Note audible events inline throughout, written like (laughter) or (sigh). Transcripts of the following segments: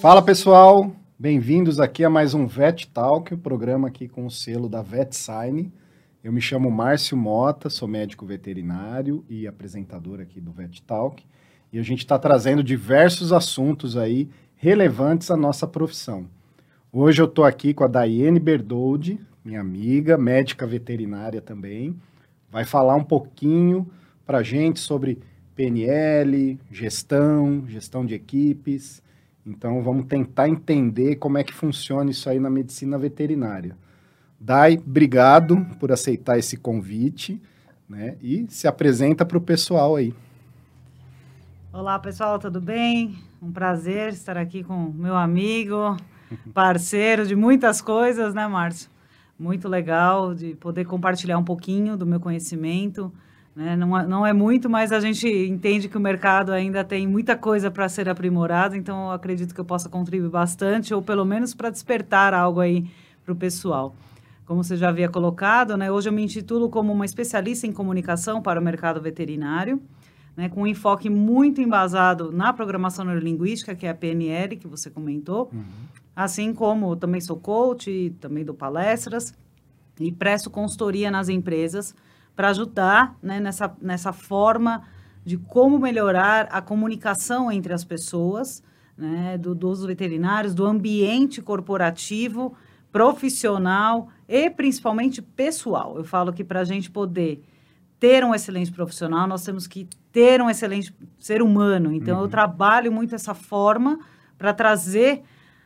Fala pessoal, bem-vindos aqui a mais um Vet Talk, o programa aqui com o selo da VetSign. Eu me chamo Márcio Mota, sou médico veterinário e apresentador aqui do Vet Talk. E a gente está trazendo diversos assuntos aí relevantes à nossa profissão. Hoje eu estou aqui com a Daiane Berdoldi, minha amiga, médica veterinária também. Vai falar um pouquinho para gente sobre PNL, gestão, gestão de equipes. Então vamos tentar entender como é que funciona isso aí na medicina veterinária. Dai, obrigado por aceitar esse convite, né? E se apresenta para o pessoal aí. Olá, pessoal, tudo bem? Um prazer estar aqui com meu amigo, (laughs) parceiro de muitas coisas, né, Márcio? Muito legal de poder compartilhar um pouquinho do meu conhecimento. Né? Não, é, não é muito, mas a gente entende que o mercado ainda tem muita coisa para ser aprimorado, então eu acredito que eu possa contribuir bastante, ou pelo menos para despertar algo aí para o pessoal. Como você já havia colocado, né, hoje eu me intitulo como uma especialista em comunicação para o mercado veterinário, né, com um enfoque muito embasado na programação neurolinguística, que é a PNL, que você comentou, uhum. assim como também sou coach, também dou palestras e presto consultoria nas empresas para ajudar né, nessa, nessa forma de como melhorar a comunicação entre as pessoas, né, do, dos veterinários, do ambiente corporativo, profissional e principalmente pessoal. Eu falo que para a gente poder ter um excelente profissional, nós temos que ter um excelente ser humano. Então, uhum. eu trabalho muito essa forma para trazer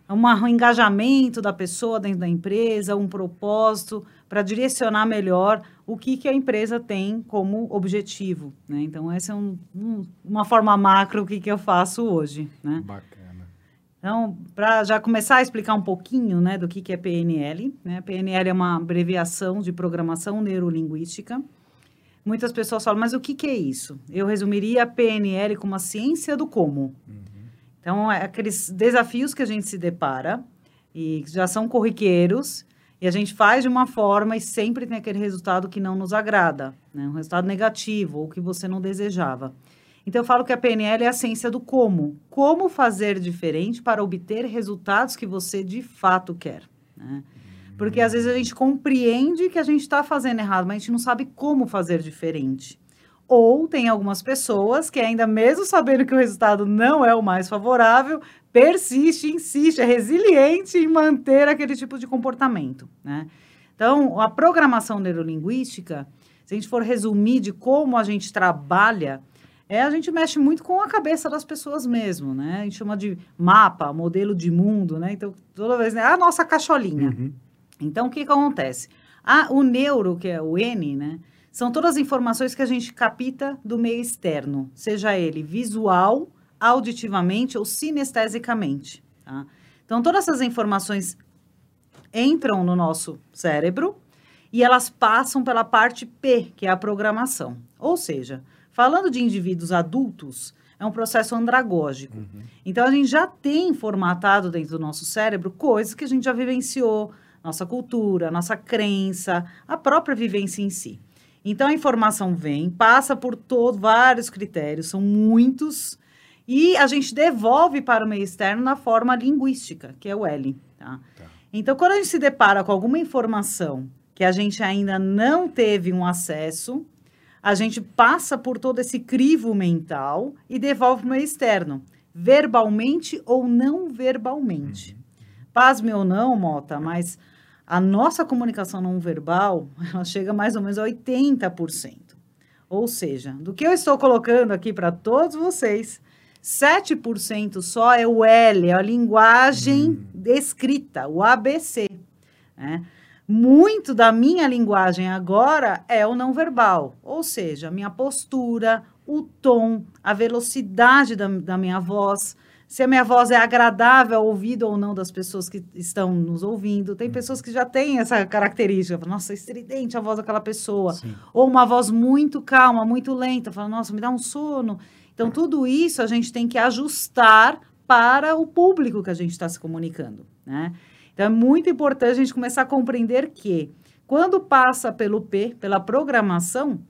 um engajamento da pessoa dentro da empresa, um propósito, para direcionar melhor o que, que a empresa tem como objetivo. Né? Então, essa é um, um, uma forma macro que, que eu faço hoje. Né? Bacana. Então, para já começar a explicar um pouquinho né, do que, que é PNL, né? PNL é uma abreviação de Programação Neurolinguística. Muitas pessoas falam, mas o que, que é isso? Eu resumiria a PNL como a ciência do como. Uhum. Então, é aqueles desafios que a gente se depara e já são corriqueiros e a gente faz de uma forma e sempre tem aquele resultado que não nos agrada, né? um resultado negativo ou que você não desejava. Então, eu falo que a PNL é a ciência do como. Como fazer diferente para obter resultados que você de fato quer. Né? Porque às vezes a gente compreende que a gente está fazendo errado, mas a gente não sabe como fazer diferente. Ou tem algumas pessoas que, ainda mesmo sabendo que o resultado não é o mais favorável, persiste, insiste, é resiliente em manter aquele tipo de comportamento. Né? Então, a programação neurolinguística, se a gente for resumir de como a gente trabalha, é a gente mexe muito com a cabeça das pessoas mesmo, né? A gente chama de mapa, modelo de mundo, né? Então, toda vez, né? a nossa cacholinha. Uhum. Então, o que, que acontece? A, o neuro, que é o N, né? São todas as informações que a gente capta do meio externo, seja ele visual, auditivamente ou sinestesicamente. Tá? Então, todas essas informações entram no nosso cérebro e elas passam pela parte P, que é a programação. Ou seja, falando de indivíduos adultos, é um processo andragógico. Uhum. Então, a gente já tem formatado dentro do nosso cérebro coisas que a gente já vivenciou, nossa cultura, nossa crença, a própria vivência em si. Então a informação vem, passa por todos vários critérios, são muitos, e a gente devolve para o meio externo na forma linguística, que é o L. Tá? Tá. Então, quando a gente se depara com alguma informação que a gente ainda não teve um acesso, a gente passa por todo esse crivo mental e devolve para o meio externo, verbalmente ou não verbalmente. Uhum. Pasme ou não, Mota, mas a nossa comunicação não verbal, (laughs) ela chega mais ou menos a 80%. Ou seja, do que eu estou colocando aqui para todos vocês, 7% só é o L, é a linguagem hum. escrita, o ABC. Né? Muito da minha linguagem agora é o não verbal, ou seja, a minha postura, o tom, a velocidade da, da minha voz, se a minha voz é agradável ao ouvido ou não das pessoas que estão nos ouvindo. Tem pessoas que já têm essa característica. Nossa, estridente a voz daquela pessoa. Sim. Ou uma voz muito calma, muito lenta. Fala, nossa, me dá um sono. Então, tudo isso a gente tem que ajustar para o público que a gente está se comunicando, né? Então, é muito importante a gente começar a compreender que quando passa pelo P, pela programação,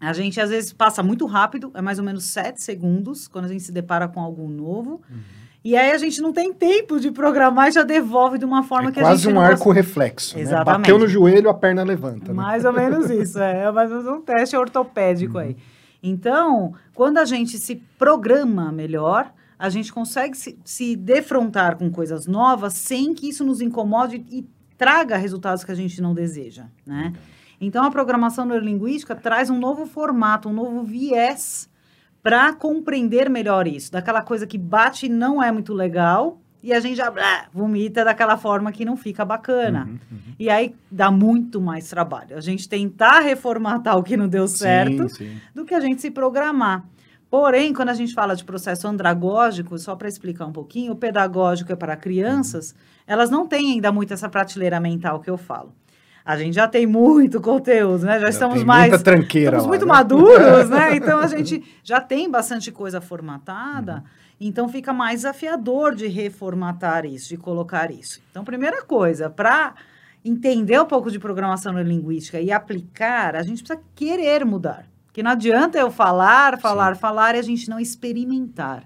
a gente às vezes passa muito rápido, é mais ou menos sete segundos, quando a gente se depara com algo novo. Uhum. E aí a gente não tem tempo de programar e já devolve de uma forma é que a gente. Quase um arco reflexo. Exatamente. Né? Bateu no joelho, a perna levanta. Né? Mais ou menos isso, é. Mais ou menos um teste ortopédico uhum. aí. Então, quando a gente se programa melhor, a gente consegue se, se defrontar com coisas novas sem que isso nos incomode e traga resultados que a gente não deseja, né? Então, a programação neurolinguística traz um novo formato, um novo viés para compreender melhor isso. Daquela coisa que bate e não é muito legal, e a gente já blá, vomita daquela forma que não fica bacana. Uhum, uhum. E aí dá muito mais trabalho. A gente tentar reformatar o que não deu certo sim, sim. do que a gente se programar. Porém, quando a gente fala de processo andragógico, só para explicar um pouquinho, o pedagógico é para crianças, uhum. elas não têm ainda muito essa prateleira mental que eu falo. A gente já tem muito conteúdo, né? Já, já estamos mais. Muita tranqueira. Estamos lá, muito né? maduros, né? (laughs) Então a gente já tem bastante coisa formatada. Uhum. Então fica mais desafiador de reformatar isso, de colocar isso. Então, primeira coisa, para entender um pouco de programação neurolinguística e aplicar, a gente precisa querer mudar. Porque não adianta eu falar, falar, Sim. falar e a gente não experimentar.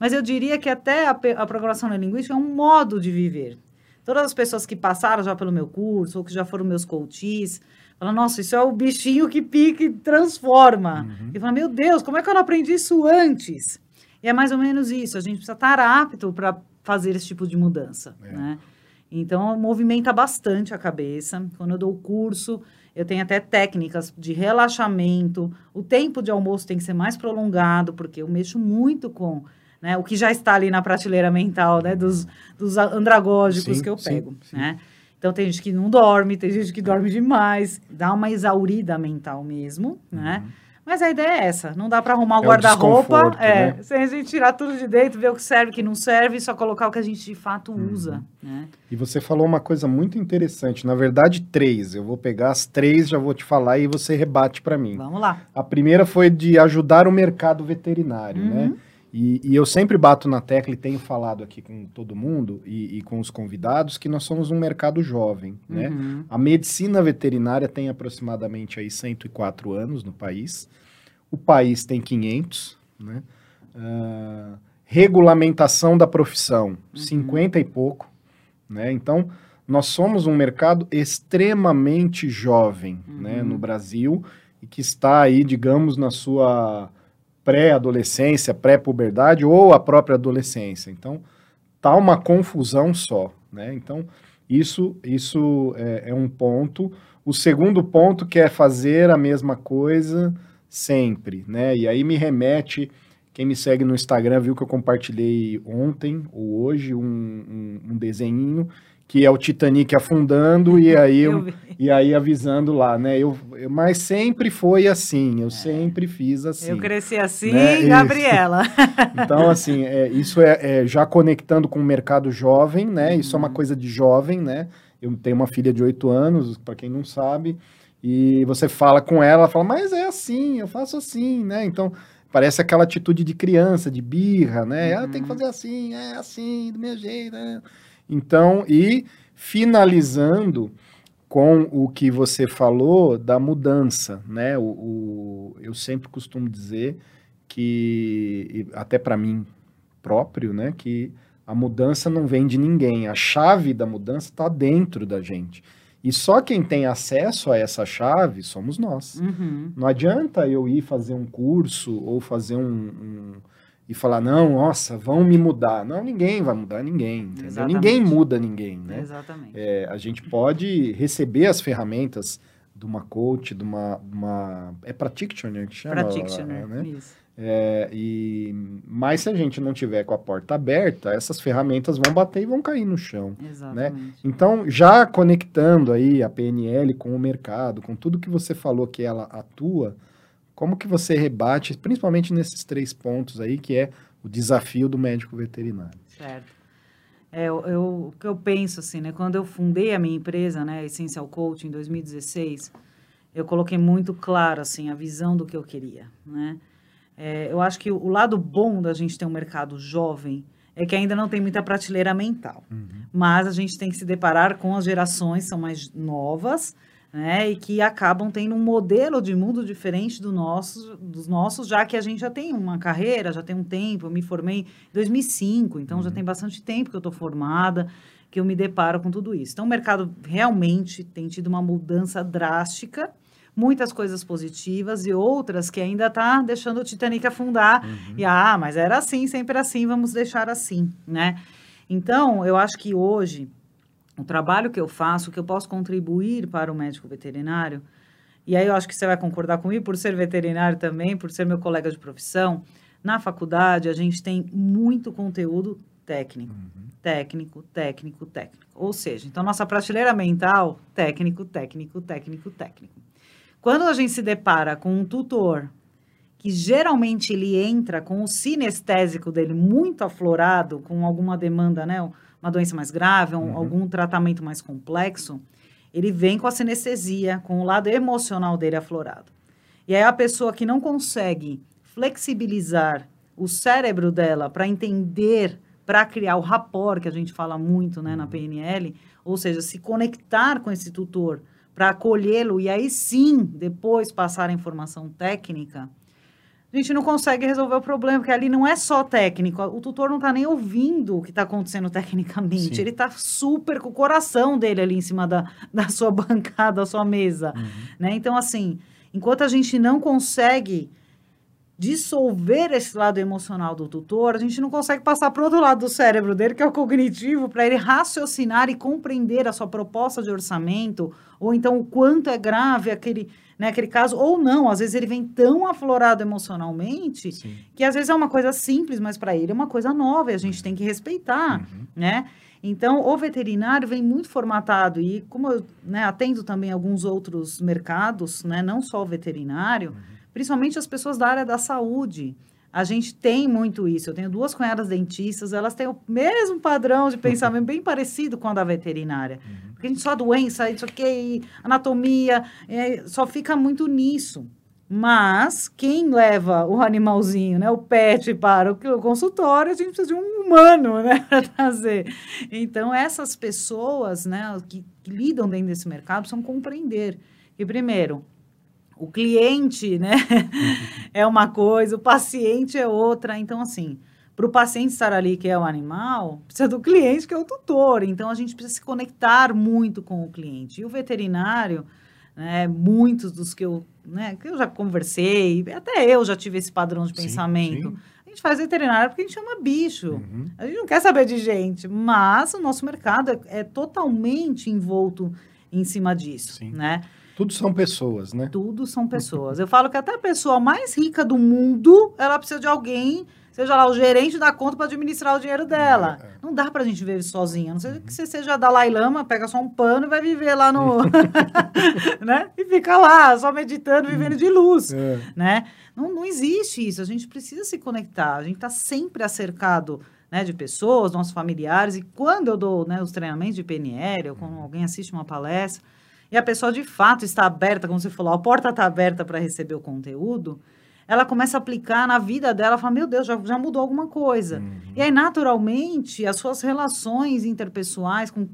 Mas eu diria que até a, a programação neurolinguística é um modo de viver. Todas as pessoas que passaram já pelo meu curso, ou que já foram meus coaches, falam, nossa, isso é o bichinho que pica e transforma. Uhum. E fala, meu Deus, como é que eu não aprendi isso antes? E é mais ou menos isso, a gente precisa estar apto para fazer esse tipo de mudança, é. né? Então, movimenta bastante a cabeça. Quando eu dou o curso, eu tenho até técnicas de relaxamento. O tempo de almoço tem que ser mais prolongado, porque eu mexo muito com né? O que já está ali na prateleira mental, né? Dos, dos andragógicos sim, que eu pego, sim, sim. né? Então, tem gente que não dorme, tem gente que dorme demais, dá uma exaurida mental mesmo, uhum. né? Mas a ideia é essa, não dá para arrumar o é guarda-roupa, é, né? sem a gente tirar tudo de dentro, ver o que serve, o que não serve, só colocar o que a gente de fato uhum. usa, né? E você falou uma coisa muito interessante, na verdade três, eu vou pegar as três, já vou te falar e você rebate para mim. Vamos lá. A primeira foi de ajudar o mercado veterinário, né? uhum. né? E, e, eu sempre bato na tecla e tenho falado aqui com todo mundo e, e com os convidados que nós somos um mercado jovem, né? Uhum. A medicina veterinária tem aproximadamente aí 104 anos no país. O país tem 500, né? Uh, regulamentação da profissão, uhum. 50 e pouco, né? Então, nós somos um mercado extremamente jovem, né, uhum. né, no Brasil e que está aí, digamos, na sua pré-adolescência, pré-puberdade ou a própria adolescência. Então, tá uma confusão só, né? Então, isso, isso é, é um ponto. O segundo ponto que é fazer a mesma coisa sempre, né? E aí me remete, quem me segue no Instagram viu que eu compartilhei ontem ou hoje um, um, um desenhinho que é o Titanic afundando e (laughs) aí eu, e aí avisando lá, né? Eu, eu, mas sempre foi assim, eu é. sempre fiz assim. Eu cresci assim, né? Gabriela. (laughs) então assim, é, isso é, é, já conectando com o mercado jovem, né? Uhum. Isso é uma uhum. coisa de jovem, né? Eu tenho uma filha de oito anos, para quem não sabe, e você fala com ela, ela fala, mas é assim, eu faço assim, né? Então parece aquela atitude de criança, de birra, né? Uhum. Ah, tem que uhum. fazer assim, é assim, do meu jeito, né? Então, e finalizando com o que você falou da mudança, né? O, o eu sempre costumo dizer que, até para mim próprio, né? Que a mudança não vem de ninguém, a chave da mudança está dentro da gente. E só quem tem acesso a essa chave somos nós. Uhum. Não adianta eu ir fazer um curso ou fazer um, um e falar, não, nossa, vão me mudar. Não, ninguém vai mudar ninguém. Ninguém muda ninguém, né? Exatamente. É, a gente pode receber as ferramentas de uma coach, de uma... uma é practitioner que chama? Practitioner, né? isso. É, e, mas se a gente não tiver com a porta aberta, essas ferramentas vão bater e vão cair no chão. Né? Exatamente. Né? Então, já conectando aí a PNL com o mercado, com tudo que você falou que ela atua, como que você rebate, principalmente nesses três pontos aí, que é o desafio do médico veterinário? Certo. É, eu, eu, o que eu penso, assim, né? Quando eu fundei a minha empresa, né, Essential Coach, em 2016, eu coloquei muito claro, assim, a visão do que eu queria, né? É, eu acho que o, o lado bom da gente ter um mercado jovem é que ainda não tem muita prateleira mental. Uhum. Mas a gente tem que se deparar com as gerações, são mais novas, né? E que acabam tendo um modelo de mundo diferente do nosso, dos nossos, já que a gente já tem uma carreira, já tem um tempo. Eu me formei em 2005, então uhum. já tem bastante tempo que eu estou formada, que eu me deparo com tudo isso. Então, o mercado realmente tem tido uma mudança drástica, muitas coisas positivas e outras que ainda está deixando o Titanic afundar. Uhum. E, ah, mas era assim, sempre assim, vamos deixar assim, né? Então, eu acho que hoje o trabalho que eu faço, que eu posso contribuir para o médico veterinário, e aí eu acho que você vai concordar comigo, por ser veterinário também, por ser meu colega de profissão, na faculdade a gente tem muito conteúdo técnico, uhum. técnico, técnico, técnico. Ou seja, então nossa prateleira mental, técnico, técnico, técnico, técnico. Quando a gente se depara com um tutor que geralmente ele entra com o sinestésico dele muito aflorado, com alguma demanda, né? Uma doença mais grave, um, uhum. algum tratamento mais complexo, ele vem com a sinestesia, com o lado emocional dele aflorado. E aí a pessoa que não consegue flexibilizar o cérebro dela para entender, para criar o rapport, que a gente fala muito né, na uhum. PNL, ou seja, se conectar com esse tutor para acolhê-lo e aí sim depois passar a informação técnica, a gente não consegue resolver o problema, porque ali não é só técnico. O tutor não está nem ouvindo o que está acontecendo tecnicamente. Sim. Ele está super com o coração dele ali em cima da, da sua (laughs) bancada, da sua mesa. Uhum. Né? Então, assim, enquanto a gente não consegue dissolver esse lado emocional do tutor, a gente não consegue passar para o outro lado do cérebro dele, que é o cognitivo, para ele raciocinar e compreender a sua proposta de orçamento, ou então o quanto é grave aquele né, aquele caso, ou não, às vezes ele vem tão aflorado emocionalmente Sim. que às vezes é uma coisa simples, mas para ele é uma coisa nova e a gente tem que respeitar, uhum. né? Então, o veterinário vem muito formatado e como eu né, atendo também alguns outros mercados, né, não só o veterinário, uhum. Principalmente as pessoas da área da saúde, a gente tem muito isso. Eu tenho duas cunhadas dentistas, elas têm o mesmo padrão de pensamento, bem parecido com a da veterinária. Uhum. Porque a gente só doença, isso aqui, anatomia, é, só fica muito nisso. Mas quem leva o animalzinho, né, o pet para o consultório, a gente precisa de um humano, né, (laughs) para trazer. Então essas pessoas, né, que, que lidam dentro desse mercado, precisam compreender que primeiro o cliente, né, (laughs) é uma coisa, o paciente é outra. Então, assim, para o paciente estar ali, que é o animal, precisa do cliente, que é o tutor. Então, a gente precisa se conectar muito com o cliente. E o veterinário, né, muitos dos que eu, né, que eu já conversei, até eu já tive esse padrão de pensamento. Sim. A gente faz veterinário porque a gente chama bicho. Uhum. A gente não quer saber de gente, mas o nosso mercado é, é totalmente envolto em cima disso, Sim. né? Tudo são pessoas, né? Tudo são pessoas. Eu falo que até a pessoa mais rica do mundo, ela precisa de alguém, seja lá o gerente da conta para administrar o dinheiro dela. É, é. Não dá para a gente viver sozinha. A não sei que você seja Dalai Lama, pega só um pano e vai viver lá no... (laughs) né? E fica lá, só meditando, vivendo de luz, é. né? Não, não existe isso. A gente precisa se conectar. A gente está sempre acercado né, de pessoas, nossos familiares. E quando eu dou né, os treinamentos de PNL, ou quando alguém assiste uma palestra e a pessoa de fato está aberta, como você falou, a porta está aberta para receber o conteúdo, ela começa a aplicar na vida dela, fala, meu Deus, já, já mudou alguma coisa. Uhum. E aí, naturalmente, as suas relações interpessoais com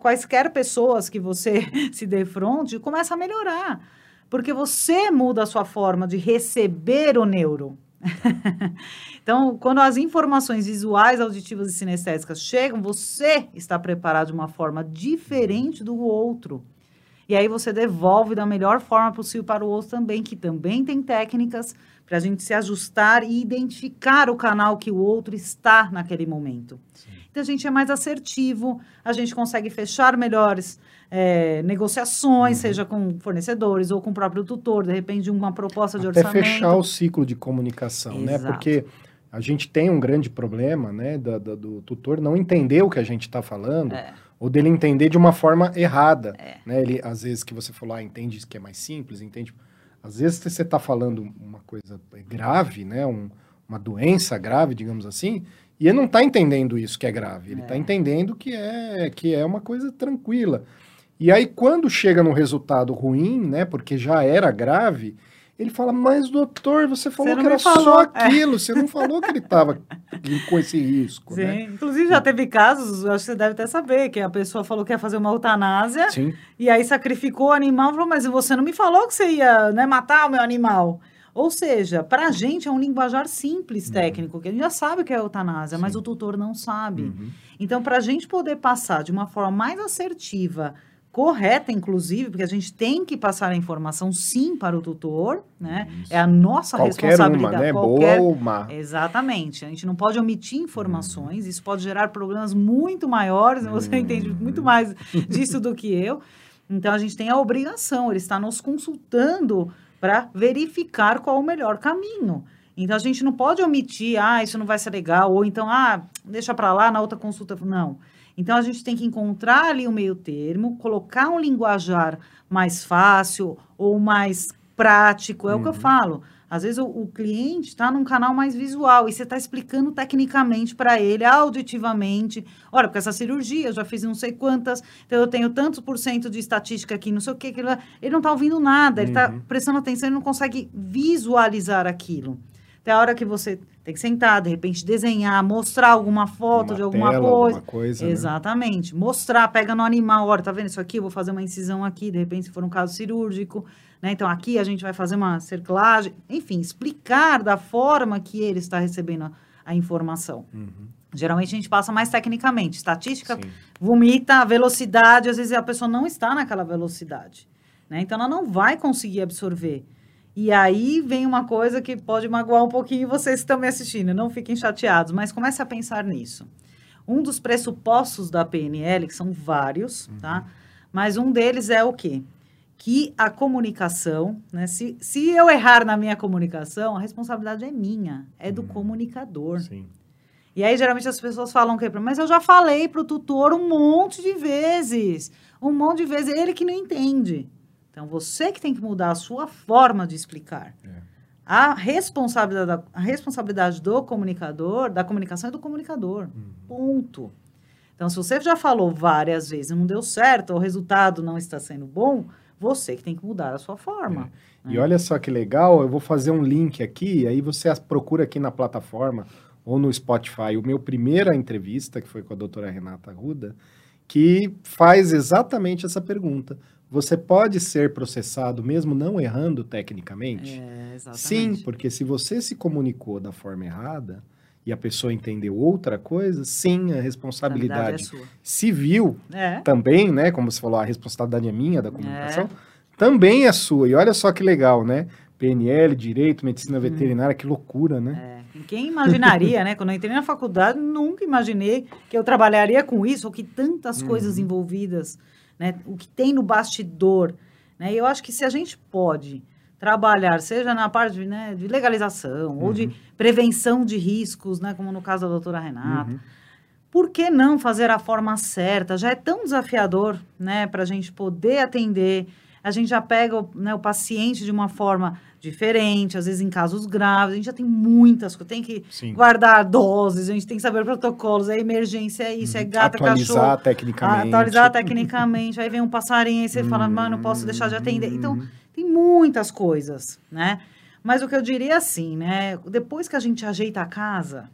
quaisquer pessoas que você (laughs) se defronte, começa a melhorar. Porque você muda a sua forma de receber o neuro. (laughs) então, quando as informações visuais, auditivas e sinestésicas chegam, você está preparado de uma forma diferente do outro. E aí você devolve da melhor forma possível para o outro também, que também tem técnicas para a gente se ajustar e identificar o canal que o outro está naquele momento. Sim. Então a gente é mais assertivo, a gente consegue fechar melhores é, negociações, uhum. seja com fornecedores ou com o próprio tutor, de repente uma proposta de Até orçamento. fechar o ciclo de comunicação, né? Exato. né? Porque a gente tem um grande problema, né, do, do, do tutor não entender o que a gente está falando. É ou dele entender de uma forma errada. É. Né? Ele, às vezes, que você falou, ah, entende que é mais simples, entende. Às vezes você está falando uma coisa grave, né? Um, uma doença grave, digamos assim, e ele não está entendendo isso que é grave. Ele está é. entendendo que é, que é uma coisa tranquila. E aí, quando chega num resultado ruim, né? Porque já era grave, Ele fala, mas doutor, você falou Você que era falou, só é. aquilo, você não falou que ele estava (laughs) com esse risco, Sim. né? Inclusive, já teve casos, acho que você deve até saber, que a pessoa falou que ia fazer uma eutanásia, Sim. e aí sacrificou o animal, falou, mas você não me falou que você ia né, matar o meu animal. Ou seja, para a gente é um linguajar simples técnico, que a gente já sabe o que é eutanásia, mas Sim. o tutor não sabe. Uhum. Então, para a gente poder passar de uma forma mais assertiva, correta, inclusive, porque a gente tem que passar a informação sim para o tutor, né? Isso. É a nossa Qualquer responsabilidade. uma, né? qualquer- Boa ou má. Exatamente. A gente não pode omitir informações, isso pode gerar problemas muito maiores, você Uhum. entende muito mais disso do que eu. Então, a gente tem a obrigação, ele está nos consultando para verificar qual o melhor caminho. Então, a gente não pode omitir, ah, isso não vai ser legal, ou então, ah, deixa para lá, na outra consulta. Não. Então, a gente tem que encontrar ali o meio termo, colocar um linguajar mais fácil ou mais prático, é o que eu Uhum. falo. Às vezes o, o cliente está num canal mais visual e você está explicando tecnicamente para ele, auditivamente. Olha, porque essa cirurgia eu já fiz não sei quantas, então eu tenho tantos por cento de estatística aqui, não sei o que. aquilo lá. Ele não está ouvindo nada, ele está Uhum. prestando atenção, ele não consegue visualizar aquilo. Até a hora que você tem que sentar, de repente desenhar, mostrar alguma foto Uma de alguma tela, coisa. alguma coisa, né? Exatamente. Mostrar, pega no animal, olha, tá vendo isso aqui? Eu vou fazer uma incisão aqui, de repente, se for um caso cirúrgico, né? Então, aqui a gente vai fazer uma cerclagem. Enfim, explicar da forma que ele está recebendo a, a informação. Uhum. Geralmente a gente passa mais tecnicamente. Estatística, Sim. vomita, a velocidade, às vezes a pessoa não está naquela velocidade. Né? Então, ela não vai conseguir absorver. E aí vem uma coisa que pode magoar um pouquinho vocês que estão me assistindo. Não fiquem chateados, mas comece a pensar nisso. Um dos pressupostos da PNL, que são vários, tá? Mas um deles é o quê? Que a comunicação, né? Se, se eu errar na minha comunicação, a responsabilidade é minha, é do comunicador. Sim. E aí, geralmente, as pessoas falam o quê? Mas eu já falei para o tutor um monte de vezes. Um monte de vezes. Ele que não entende. Então, você que tem que mudar a sua forma de explicar. É. A, responsabilidade, da- a responsabilidade do comunicador, da comunicação é do comunicador. Uhum. Ponto. Então, se você já falou várias vezes e não deu certo, ou o resultado não está sendo bom, você que tem que mudar a sua forma. E olha só que legal, eu vou fazer um link aqui, aí você procura aqui na plataforma ou no Spotify. O meu primeira entrevista, que foi com a doutora Renata Ruda, que faz exatamente essa pergunta. Você pode ser processado mesmo não errando tecnicamente? É. Sim, porque se você se comunicou da forma errada e a pessoa entendeu outra coisa, sim, a A responsabilidade é sua. civil É. também, né? Como você falou, a responsabilidade é minha da comunicação, também é sua. E olha só que legal, né? PNL, direito, medicina veterinária, que loucura, né? É, quem imaginaria, né? Quando eu entrei na faculdade, nunca imaginei que eu trabalharia com isso, ou que tantas Uhum. coisas envolvidas, né? O que tem no bastidor, né? Eu acho que se a gente pode trabalhar, seja na parte né, de legalização ou de prevenção de riscos, né? Como no caso da doutora Renata, Uhum. por que não fazer a forma certa? Já é tão desafiador, né, para a gente poder atender. A gente já pega o, né, o paciente de uma forma diferente, às vezes em casos graves. A gente já tem muitas coisas. Tem que Sim. guardar doses, a gente tem que saber protocolos. É emergência, é isso, é gato, é cachorro. Atualizar tecnicamente. Atualizar tecnicamente. Aí vem um passarinho, aí você fala, mano, não posso deixar de atender. Então, Uhum. tem muitas coisas, né? Mas o que eu diria é assim, né? Depois que a gente ajeita a casa,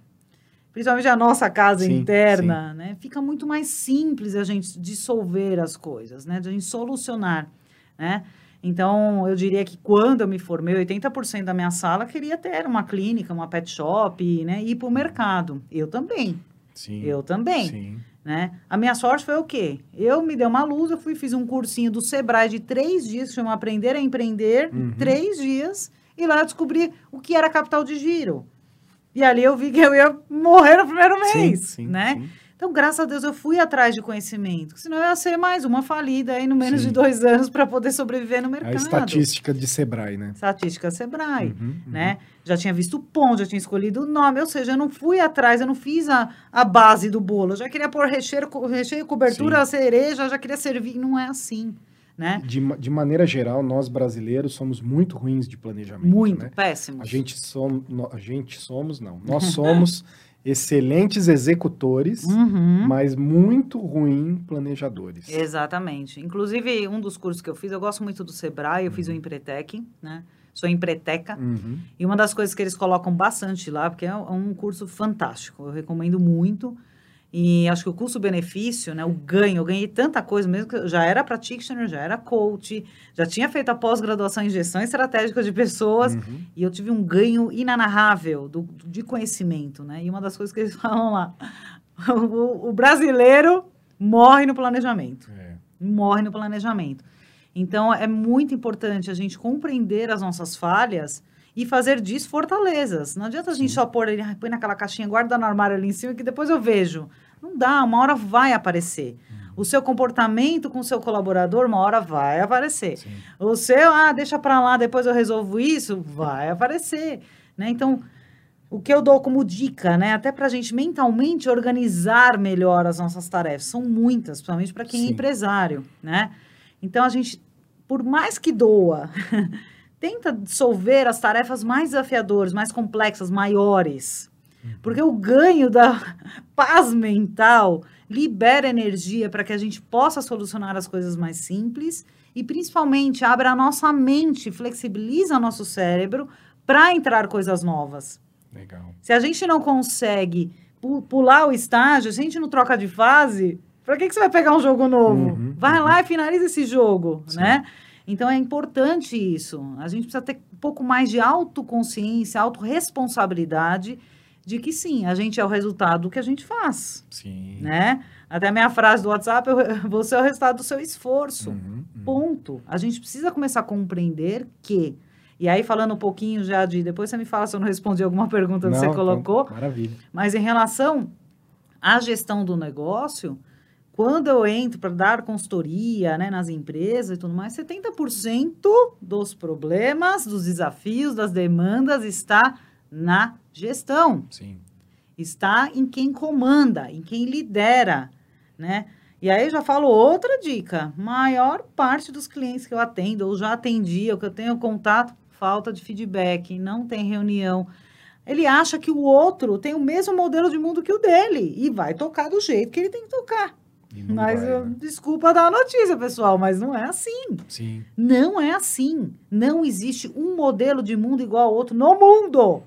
principalmente a nossa casa Sim, interna, né? Fica muito mais simples a gente dissolver as coisas, né? De a gente solucionar, né? Então, eu diria que quando eu me formei, 80% da minha sala queria ter uma clínica, uma pet shop, né? Ir para o mercado. Eu também. Sim. Eu também Sim. né? A minha sorte foi o quê? Eu me dei uma luz, eu fui fiz um cursinho do Sebrae de três dias, que chama Aprender a Empreender, Uhum. três dias, e lá eu descobri o que era capital de giro. E ali eu vi que eu ia morrer no primeiro mês, sim, né? sim. Então, graças a Deus, eu fui atrás de conhecimento, senão eu ia ser mais uma falida aí no menos Sim. de dois anos para poder sobreviver no A mercado. estatística de Sebrae, né? Estatística Sebrae Uhum, uhum. né? Já tinha visto o ponto, já tinha escolhido o nome, ou seja, eu não fui atrás, eu não fiz a, a base do bolo. Eu já queria pôr recheio, recheio cobertura, cereja, já queria servir. Não é assim, né? De, de maneira geral, nós brasileiros somos muito ruins de planejamento. Muito, né? péssimo. A gente, som, a gente somos, não. Nós somos (laughs) excelentes executores, Uhum. mas muito ruim planejadores. Exatamente. Inclusive, um dos cursos que eu fiz, eu gosto muito do Sebrae, eu fiz o Empretec, né? sou empreteca. Uhum. E uma das coisas que eles colocam bastante lá, porque é um curso fantástico, eu recomendo muito. E acho que o custo-benefício, né, o ganho, eu ganhei tanta coisa mesmo que eu já era practitioner, já era coach, já tinha feito a pós-graduação em gestão estratégica de pessoas Uhum. e eu tive um ganho inanarrável do, de conhecimento, né? E uma das coisas que eles (laughs) falam lá, o, o brasileiro morre no planejamento É. morre no planejamento. Então, é muito importante a gente compreender as nossas falhas e fazer disso fortalezas. Não adianta a gente Sim. só pôr ele, "Ai, põe naquela caixinha, guarda no armário ali em cima, que depois eu vejo. Não dá, uma hora vai aparecer. O seu comportamento com o seu colaborador, uma hora vai aparecer. Sim. O seu, ah, deixa pra lá, depois eu resolvo isso, vai aparecer, né? Então, o que eu dou como dica, né, até pra gente mentalmente organizar melhor as nossas tarefas, são muitas, principalmente para quem é Sim. empresário, né? Então, a gente, por mais que doa, (laughs) tenta dissolver as tarefas mais desafiadoras, mais complexas, maiores. Porque o ganho da (laughs) paz mental libera energia para que a gente possa solucionar as coisas mais simples e, principalmente, abre a nossa mente, flexibiliza nosso cérebro para entrar coisas novas. Legal. Se a gente não consegue pu- pular o estágio, se a gente não troca de fase, para que, que você vai pegar um jogo novo? Uhum, vai uhum. lá e finaliza esse jogo, Sim. né? Então é importante isso. A gente precisa ter um pouco mais de autoconsciência, autorresponsabilidade de que sim, a gente é o resultado do que a gente faz, Sim. né? Até a minha frase do WhatsApp, eu- (laughs) você é o resultado do seu esforço. Uhum, uhum. Ponto. A gente precisa começar a compreender que. E aí, falando um pouquinho já de. Depois você me fala se eu não respondi alguma pergunta que Não, você então, colocou. Maravilha. Mas em relação à gestão do negócio, quando eu entro para dar consultoria né, nas empresas e tudo mais, 70% dos problemas, dos desafios, das demandas está na gestão Sim. está em quem comanda, em quem lidera, né? E aí eu já falo outra dica. Maior parte dos clientes que eu atendo, ou já atendi, ou que eu tenho contato, falta de feedback, não tem reunião. Ele acha que o outro tem o mesmo modelo de mundo que o dele e vai tocar do jeito que ele tem que tocar. Mas vai, né? desculpa dar a notícia, pessoal, mas não é assim. Sim. Não é assim. Não existe um modelo de mundo igual ao outro no mundo.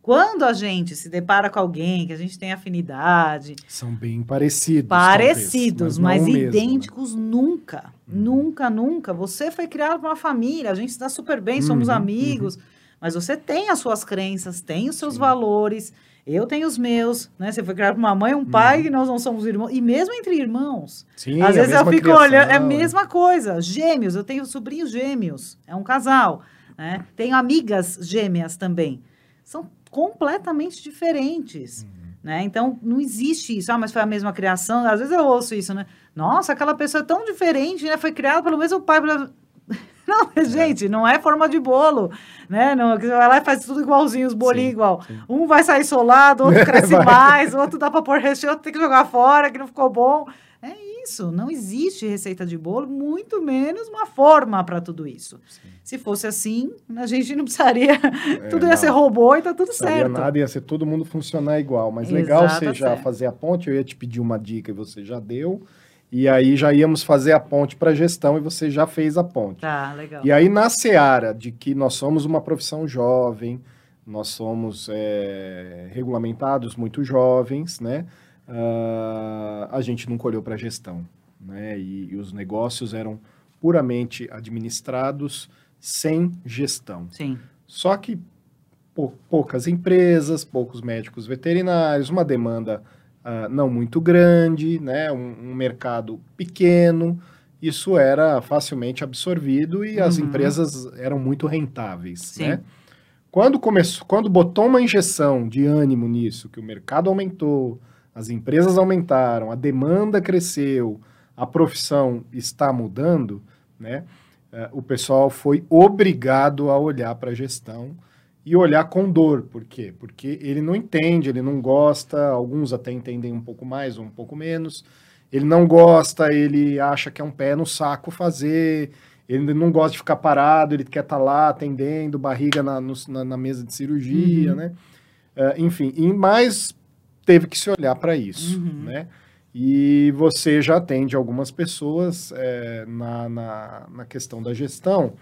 Quando a gente se depara com alguém que a gente tem afinidade, São bem parecidos. parecidos, talvez, mas, o mesmo, né? idênticos nunca. Nunca, nunca. Você foi criado por uma família, a gente se dá super bem, somos Uhum, amigos, mas você tem as suas crenças, tem os seus Sim. valores, eu tenho os meus, né? Você foi criado por uma mãe, um pai, e nós não somos irmãos. E mesmo entre irmãos, Sim, às vezes eu fico criação, olhando, é a mesma coisa. Gêmeos, eu tenho sobrinhos gêmeos, é um casal. Né? Tenho amigas gêmeas também. São completamente diferentes. Uhum. Né? Então, não existe isso. Ah, mas foi a mesma criação. Às vezes eu ouço isso, né? Nossa, aquela pessoa é tão diferente, né? Foi criada pelo mesmo pai. pela- (laughs) Não, gente, não é forma de bolo, né? Não, você vai lá e faz tudo igualzinho, os bolinhos Sim, igual. sim. Um vai sair solado, outro (laughs) cresce Vai. mais, o outro dá pra pôr recheio, outro tem que jogar fora, que não ficou bom. É isso, não existe receita de bolo, muito menos uma forma para tudo isso. Sim. Se fosse assim, a gente não precisaria, (laughs) tudo ia É, não. ser robô e tá tudo certo. nada, ia ser todo mundo funcionar igual. Mas legal Exato, você já certo. fazer a ponte, eu ia te pedir uma dica e você já deu. E aí já íamos fazer a ponte para gestão e você já fez a ponte. Tá, legal. E aí, na seara de que nós somos uma profissão jovem, nós somos é, regulamentados muito jovens, né? Ah, a gente nunca olhou para a gestão, né? E, e os negócios eram puramente administrados sem gestão. Sim, Só que pou- poucas empresas, poucos médicos veterinários, uma demanda ah, não muito grande, né? um, um mercado pequeno. Isso era facilmente absorvido e as Uhum. empresas eram muito rentáveis. Sim. Né? Quando começou, quando botou uma injeção de ânimo nisso, que o mercado aumentou, as empresas aumentaram, a demanda cresceu, a profissão está mudando, né? eh, o pessoal foi obrigado a olhar para a gestão e olhar com dor. Por quê? Porque ele não entende, ele não gosta, alguns até entendem um pouco mais ou um pouco menos. Ele não gosta, ele acha que é um pé no saco fazer, ele não gosta de ficar parado, ele quer estar lá atendendo, barriga na, no- na, na mesa de cirurgia, Uhum. né? Eh, enfim, e mais teve que se olhar para isso, Uhum. né? E você já atende algumas pessoas eh, na, na, na questão da gestão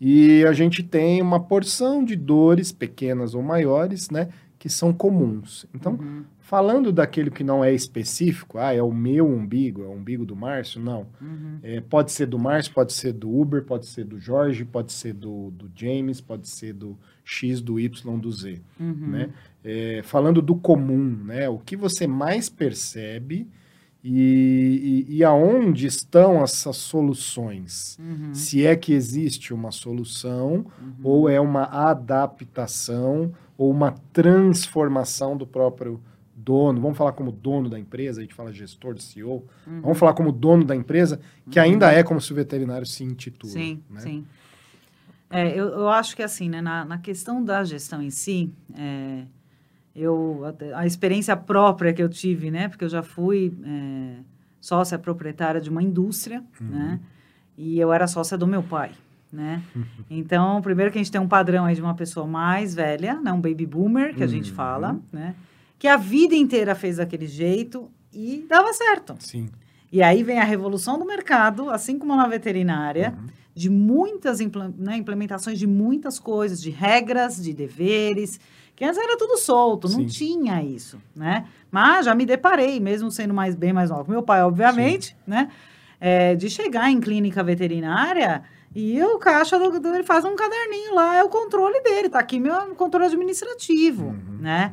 E a gente tem uma porção de dores, pequenas ou maiores, né? Que são comuns. Então, Uhum. falando daquele que não é específico, ah, é o meu umbigo, é o umbigo do Márcio, não. Uhum. É, pode ser do Márcio, pode ser do Uber, pode ser do Jorge, pode ser do, do James, pode ser do X, do Y, do Z, Uhum. né? É, falando do comum, né? O que você mais percebe e, e, e aonde estão essas soluções? Uhum. Se é que existe uma solução Uhum. ou é uma adaptação ou uma transformação do próprio dono. Vamos falar como dono da empresa, a gente fala gestor, CEO. Uhum. Vamos falar como dono da empresa, que ainda é como se o veterinário se intitula. Sim, né? sim. É, eu, eu acho que assim, né, na, na questão da gestão em si, é, eu, até- a experiência própria que eu tive, né, porque eu já fui é, sócia proprietária de uma indústria, Uhum. né, e eu era sócia do meu pai, né, (laughs) então, primeiro que a gente tem um padrão aí de uma pessoa mais velha, né, um baby boomer, que a gente Uhum. fala, né, que a vida inteira fez daquele jeito e dava certo. Sim. E aí vem a revolução do mercado, assim como na veterinária, Uhum. de muitas impla- né, implementações de muitas coisas, de regras, de deveres, que antes era tudo solto, não Sim. tinha isso, né? Mas já me deparei, mesmo sendo mais bem mais nova que meu pai, obviamente, né? É, de chegar em clínica veterinária e o caixa do, do- ele faz um caderninho lá, é o controle dele, tá aqui meu controle administrativo, Uhum. né?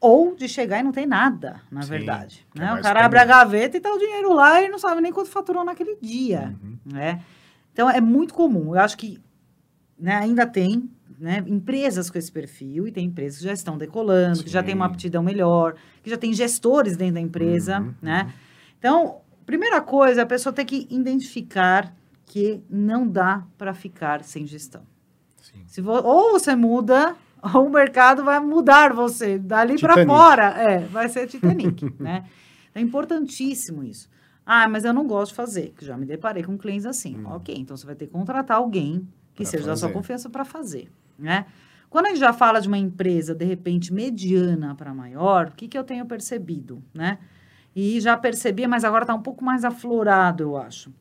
Ou de chegar e não tem nada, na Sim, verdade. que é Né? o cara comum. abre a gaveta e tá o dinheiro lá e não sabe nem quanto faturou naquele dia, Uhum. né? Então, é muito comum. Eu acho que né, ainda tem né, empresas com esse perfil e tem empresas que já estão decolando, que já tem uma Sim. aptidão melhor, que já tem gestores dentro da empresa, Uhum, né? Então, primeira coisa, a pessoa tem que identificar que não dá para ficar sem gestão. Sim. Se vo- ou você muda, (laughs) ou o mercado vai mudar você. Dali para fora, é, vai ser Titanic, (laughs) né? É importantíssimo isso. Ah, mas eu não gosto de fazer, que já me deparei com clientes assim. Hum. Ok, então você vai ter que contratar alguém que Pra seja da sua fazer. confiança para fazer, né? Quando a gente já fala de uma empresa, de repente, mediana para maior, o que, que eu tenho percebido, né? E já percebi, mas agora está um pouco mais aflorado, eu acho.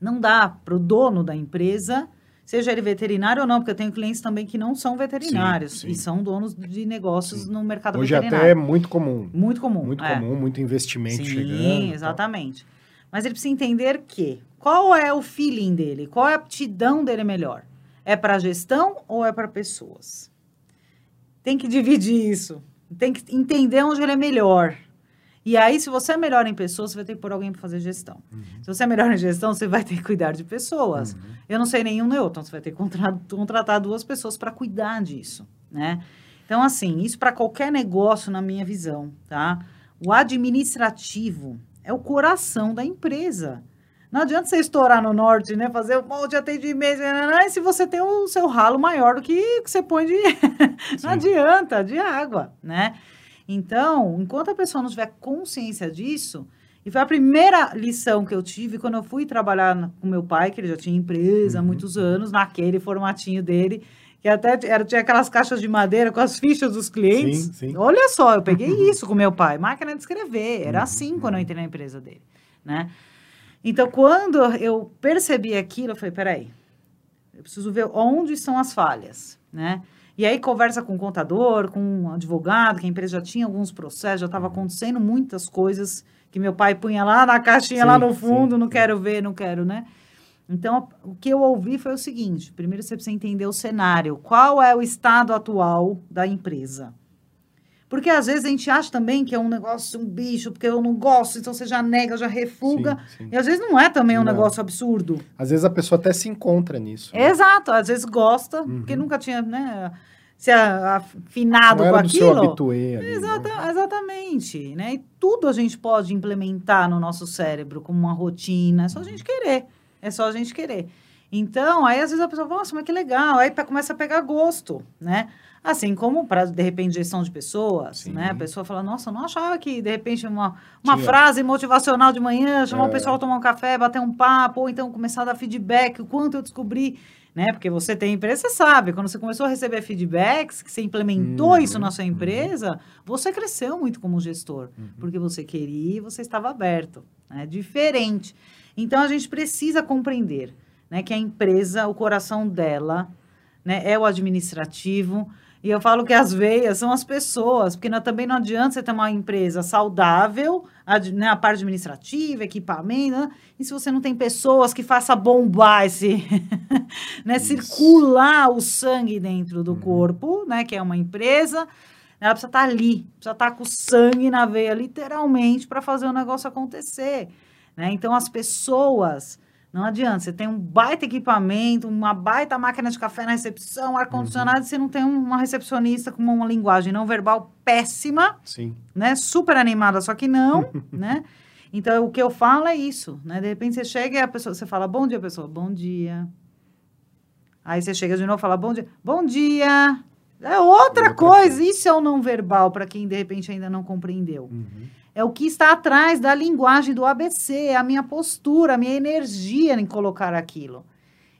Não dá para o dono da empresa, seja ele veterinário ou não, porque eu tenho clientes também que não são veterinários sim. e são donos de negócios no mercado Hoje veterinário. até é muito comum. Muito comum. Muito é. comum, muito investimento Sim, chegando. tal. exatamente. Mas ele precisa entender que qual é o feeling dele, qual é a aptidão dele melhor. É para gestão ou é para pessoas? Tem que dividir isso. Tem que entender onde ele é melhor. E aí, se você é melhor em pessoas, você vai ter que pôr alguém para fazer gestão. Uhum. Se você é melhor em gestão, você vai ter que cuidar de pessoas. Uhum. Eu não sei nenhum nem outro, então você vai ter que contra- contratar duas pessoas para cuidar disso, né? Então, assim, isso para qualquer negócio, na minha visão, tá? O administrativo é o coração da empresa. Não adianta você estourar no norte, né? Fazer um monte de atendimento, nananã, e se você tem o seu ralo maior do que você põe de... (laughs) Não adianta, de água, né? Então, enquanto a pessoa não tiver consciência disso, e foi a primeira lição que eu tive quando eu fui trabalhar com meu pai, que ele já tinha empresa há Uhum. muitos anos, naquele formatinho dele, que até era, tinha aquelas caixas de madeira com as fichas dos clientes. Sim, sim. Olha só, eu peguei (laughs) isso com meu pai, máquina de escrever. Era Uhum, assim quando eu entrei na empresa dele, né? Então, quando eu percebi aquilo, eu falei, peraí, eu preciso ver onde estão as falhas, né? E aí conversa com o contador, com um advogado, que a empresa já tinha alguns processos, já estava acontecendo muitas coisas que meu pai punha lá na caixinha, Sim, lá no sim, fundo, não sim. quero ver, não quero, né? Então, o que eu ouvi foi o seguinte: primeiro você precisa entender o cenário, qual é o estado atual da empresa. Porque às vezes a gente acha também que é um negócio, um bicho, porque eu não gosto, então você já nega, já refuga. Sim, sim. E às vezes não é também um Não. negócio absurdo. Às vezes a pessoa até se encontra nisso. né? Exato, às vezes gosta, Uhum. porque nunca tinha, né, se afinado com era do seu aquilo. habituê ali. né? Exata, exatamente, né? E tudo a gente pode implementar no nosso cérebro como uma rotina, é só a gente querer, é só a gente querer. Então, aí às vezes a pessoa fala, nossa, mas que legal, aí começa a pegar gosto, né? Assim como para, de repente, gestão de pessoas, Sim. né? A pessoa fala, nossa, eu não achava que, de repente, uma, uma Tinha. frase motivacional de manhã, chamar É. o pessoal a tomar um café, bater um papo, ou então começar a dar feedback, o quanto eu descobri, né? Porque você tem empresa, você sabe, quando você começou a receber feedbacks, que você implementou Uhum, isso na sua uhum. empresa, você cresceu muito como gestor, Uhum. porque você queria e você estava aberto, né? Diferente. Então, a gente precisa compreender né? Que a empresa, o coração dela, né? É o administrativo. E eu falo que as veias são as pessoas, porque não, também não adianta você ter uma empresa saudável, ad, né, a parte administrativa, equipamento, né, e se você não tem pessoas que façam bombar esse, (laughs) né, circular o sangue dentro do uhum. corpo, né, que é uma empresa, ela precisa estar tá ali, precisa estar tá com sangue na veia, literalmente, para fazer o negócio acontecer. Né? Então, as pessoas não adianta, você tem um baita equipamento, uma baita máquina de café na recepção, ar-condicionado, uhum. e você não tem uma recepcionista com uma linguagem não verbal péssima, Sim. né? Super animada, só que não, (laughs) né? Então, o que eu falo é isso, né? De repente, você chega e a pessoa, você fala, bom dia, pessoa, bom dia. Aí você chega de novo e fala, bom dia, bom dia. É outra, coisa, isso é o não verbal, para quem, de repente, ainda não compreendeu. Uhum. É o que está atrás da linguagem do ABC, é a minha postura, a minha energia em colocar aquilo.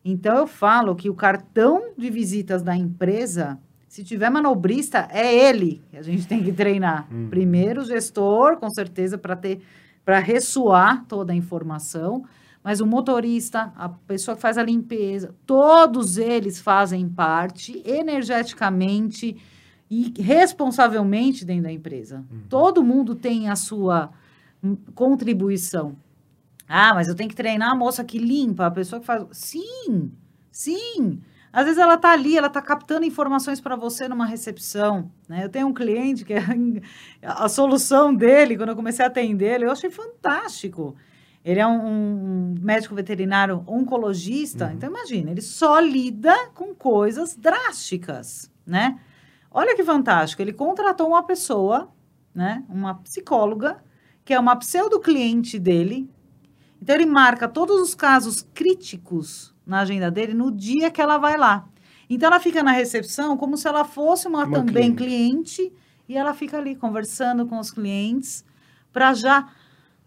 Então eu falo que o cartão de visitas da empresa, se tiver manobrista, é ele que a gente tem que treinar. Hum. Primeiro o gestor, com certeza, para ter para ressoar toda a informação, mas o motorista, a pessoa que faz a limpeza, todos eles fazem parte energeticamente e responsavelmente dentro da empresa. Uhum. Todo mundo tem a sua contribuição. Ah, mas eu tenho que treinar a moça que limpa, a pessoa que faz. Sim, sim. Às vezes ela está ali, ela está captando informações para você numa recepção. Né? Eu tenho um cliente que (laughs) a solução dele, quando eu comecei a atender ele, eu achei fantástico. Ele é um, um médico veterinário oncologista, uhum. então imagina, ele só lida com coisas drásticas, né? Olha que fantástico, ele contratou uma pessoa, né, uma psicóloga, que é uma pseudo-cliente dele. Então, ele marca todos os casos críticos na agenda dele no dia que ela vai lá. Então, ela fica na recepção como se ela fosse uma, uma também cliente. cliente e ela fica ali conversando com os clientes para já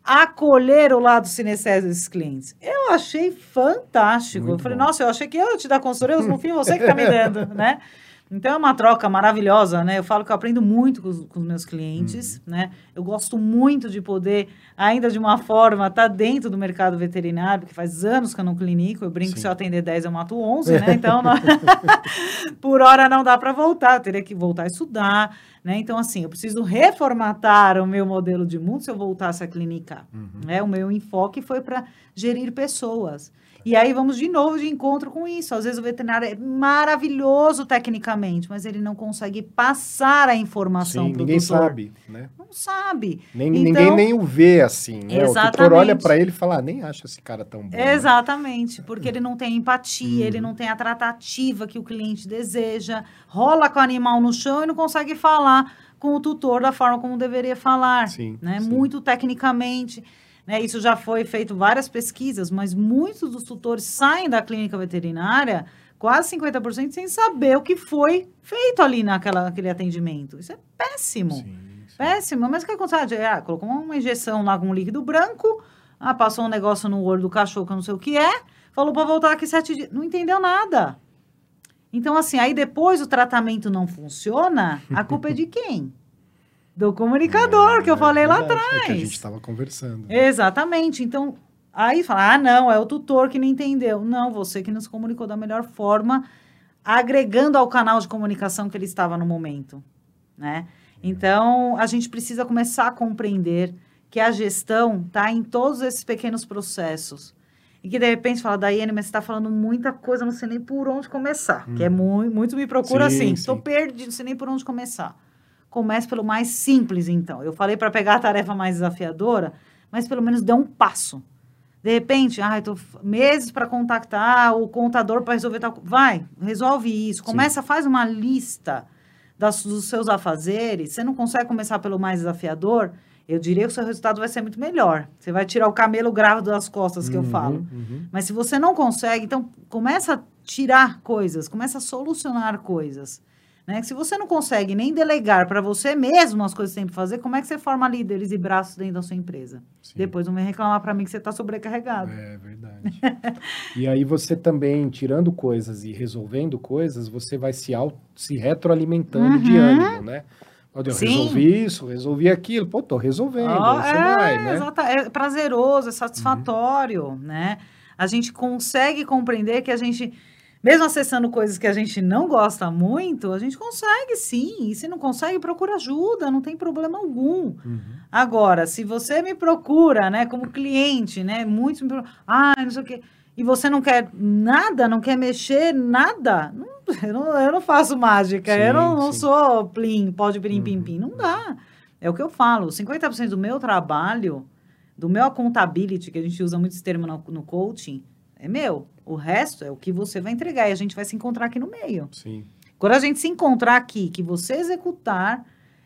acolher o lado sinestésico desses clientes. Eu achei fantástico. Muito eu falei, bom. nossa, eu achei que eu ia te dar consultoria, no fim você que está me dando, (laughs) né? Então é uma troca maravilhosa, né? Eu falo que eu aprendo muito com os, com os meus clientes, uhum. né? Eu gosto muito de poder, ainda de uma forma, estar tá dentro do mercado veterinário, porque faz anos que eu não clinico, eu brinco Sim. que se eu atender 10 eu mato 11, né? Então, não... (laughs) por hora não dá para voltar, eu teria que voltar a estudar, né? Então, assim, eu preciso reformatar o meu modelo de mundo se eu voltasse a clinicar. Uhum. Né? O meu enfoque foi para gerir pessoas. E aí vamos de novo de encontro com isso. Às vezes o veterinário é maravilhoso tecnicamente, mas ele não consegue passar a informação para ninguém sabe, né? Não sabe. Nem, então, ninguém nem o vê assim, né? Exatamente. O tutor olha para ele e fala, ah, nem acha esse cara tão bom. Né? Exatamente, né? porque ele não tem empatia, ele uhum. não tem a tratativa que o cliente deseja, rola com o animal no chão e não consegue falar com o tutor da forma como deveria falar, sim, né? Sim. Muito tecnicamente. Né? Isso já foi feito várias pesquisas, mas muitos dos tutores saem da clínica veterinária, quase 50%, sem saber o que foi feito ali naquela, naquele atendimento. Isso é péssimo. Sim, sim. Péssimo. Mas o que acontece? Ah, colocou uma injeção lá com um líquido branco, ah, passou um negócio no olho do cachorro que eu não sei o que é, falou para voltar aqui sete dias. Não entendeu nada. Então, assim, aí depois o tratamento não funciona, a culpa é de (laughs) quem? Do comunicador, é, que eu falei é lá atrás. É que a gente estava conversando. Exatamente. Então, aí fala, ah, não, é o tutor que não entendeu. Não, você que nos comunicou da melhor forma, agregando ao canal de comunicação que ele estava no momento, né? Então, a gente precisa começar a compreender que a gestão está em todos esses pequenos processos. E que, de repente, fala, Daiane, mas você está falando muita coisa, não sei nem por onde começar. Hum. Que é muito, muito me procura sim, assim, estou perdido, não sei nem por onde começar. Comece pelo mais simples, então. Eu falei para pegar a tarefa mais desafiadora, mas pelo menos dê um passo. De repente, ah, estou meses para contactar o contador para resolver tal. Vai, resolve isso. Começa, Sim. faz uma lista das, dos seus afazeres. Você não consegue começar pelo mais desafiador? Eu diria que o seu resultado vai ser muito melhor. Você vai tirar o camelo grávido das costas, que uhum, eu falo. Uhum. Mas se você não consegue, então começa a tirar coisas, começa a solucionar coisas. Né? Se você não consegue nem delegar para você mesmo as coisas que tem que fazer, como é que você forma líderes e braços dentro da sua empresa? Sim. Depois não vem reclamar para mim que você está sobrecarregado. É verdade. e aí você também, tirando coisas e resolvendo coisas, você vai se, auto, se retroalimentando uhum. de ânimo, né? Eu Sim. resolvi isso, resolvi aquilo. Pô, tô resolvendo. Oh, é, vai, né? Exato, é prazeroso, é satisfatório, uhum. né? a gente consegue compreender que a gente, mesmo acessando coisas que a gente não gosta muito, a gente consegue sim. E se não consegue, procura ajuda, não tem problema algum. Uhum. Agora, se você me procura, né, como cliente, né, muitos me procuram, ah, não sei o quê, e você não quer nada, não quer mexer nada, não, (laughs) eu, não, eu não faço mágica, Sim, eu não, não sou plim, pode plim, pim, Uhum. pim, não dá. É o que eu falo, 50% do meu trabalho, do meu accountability, que a gente usa muito esse termo no, no coaching, é meu. O resto é o que você vai entregar e a gente vai se encontrar aqui no meio. Sim. Quando a gente se encontrar aqui, que você executar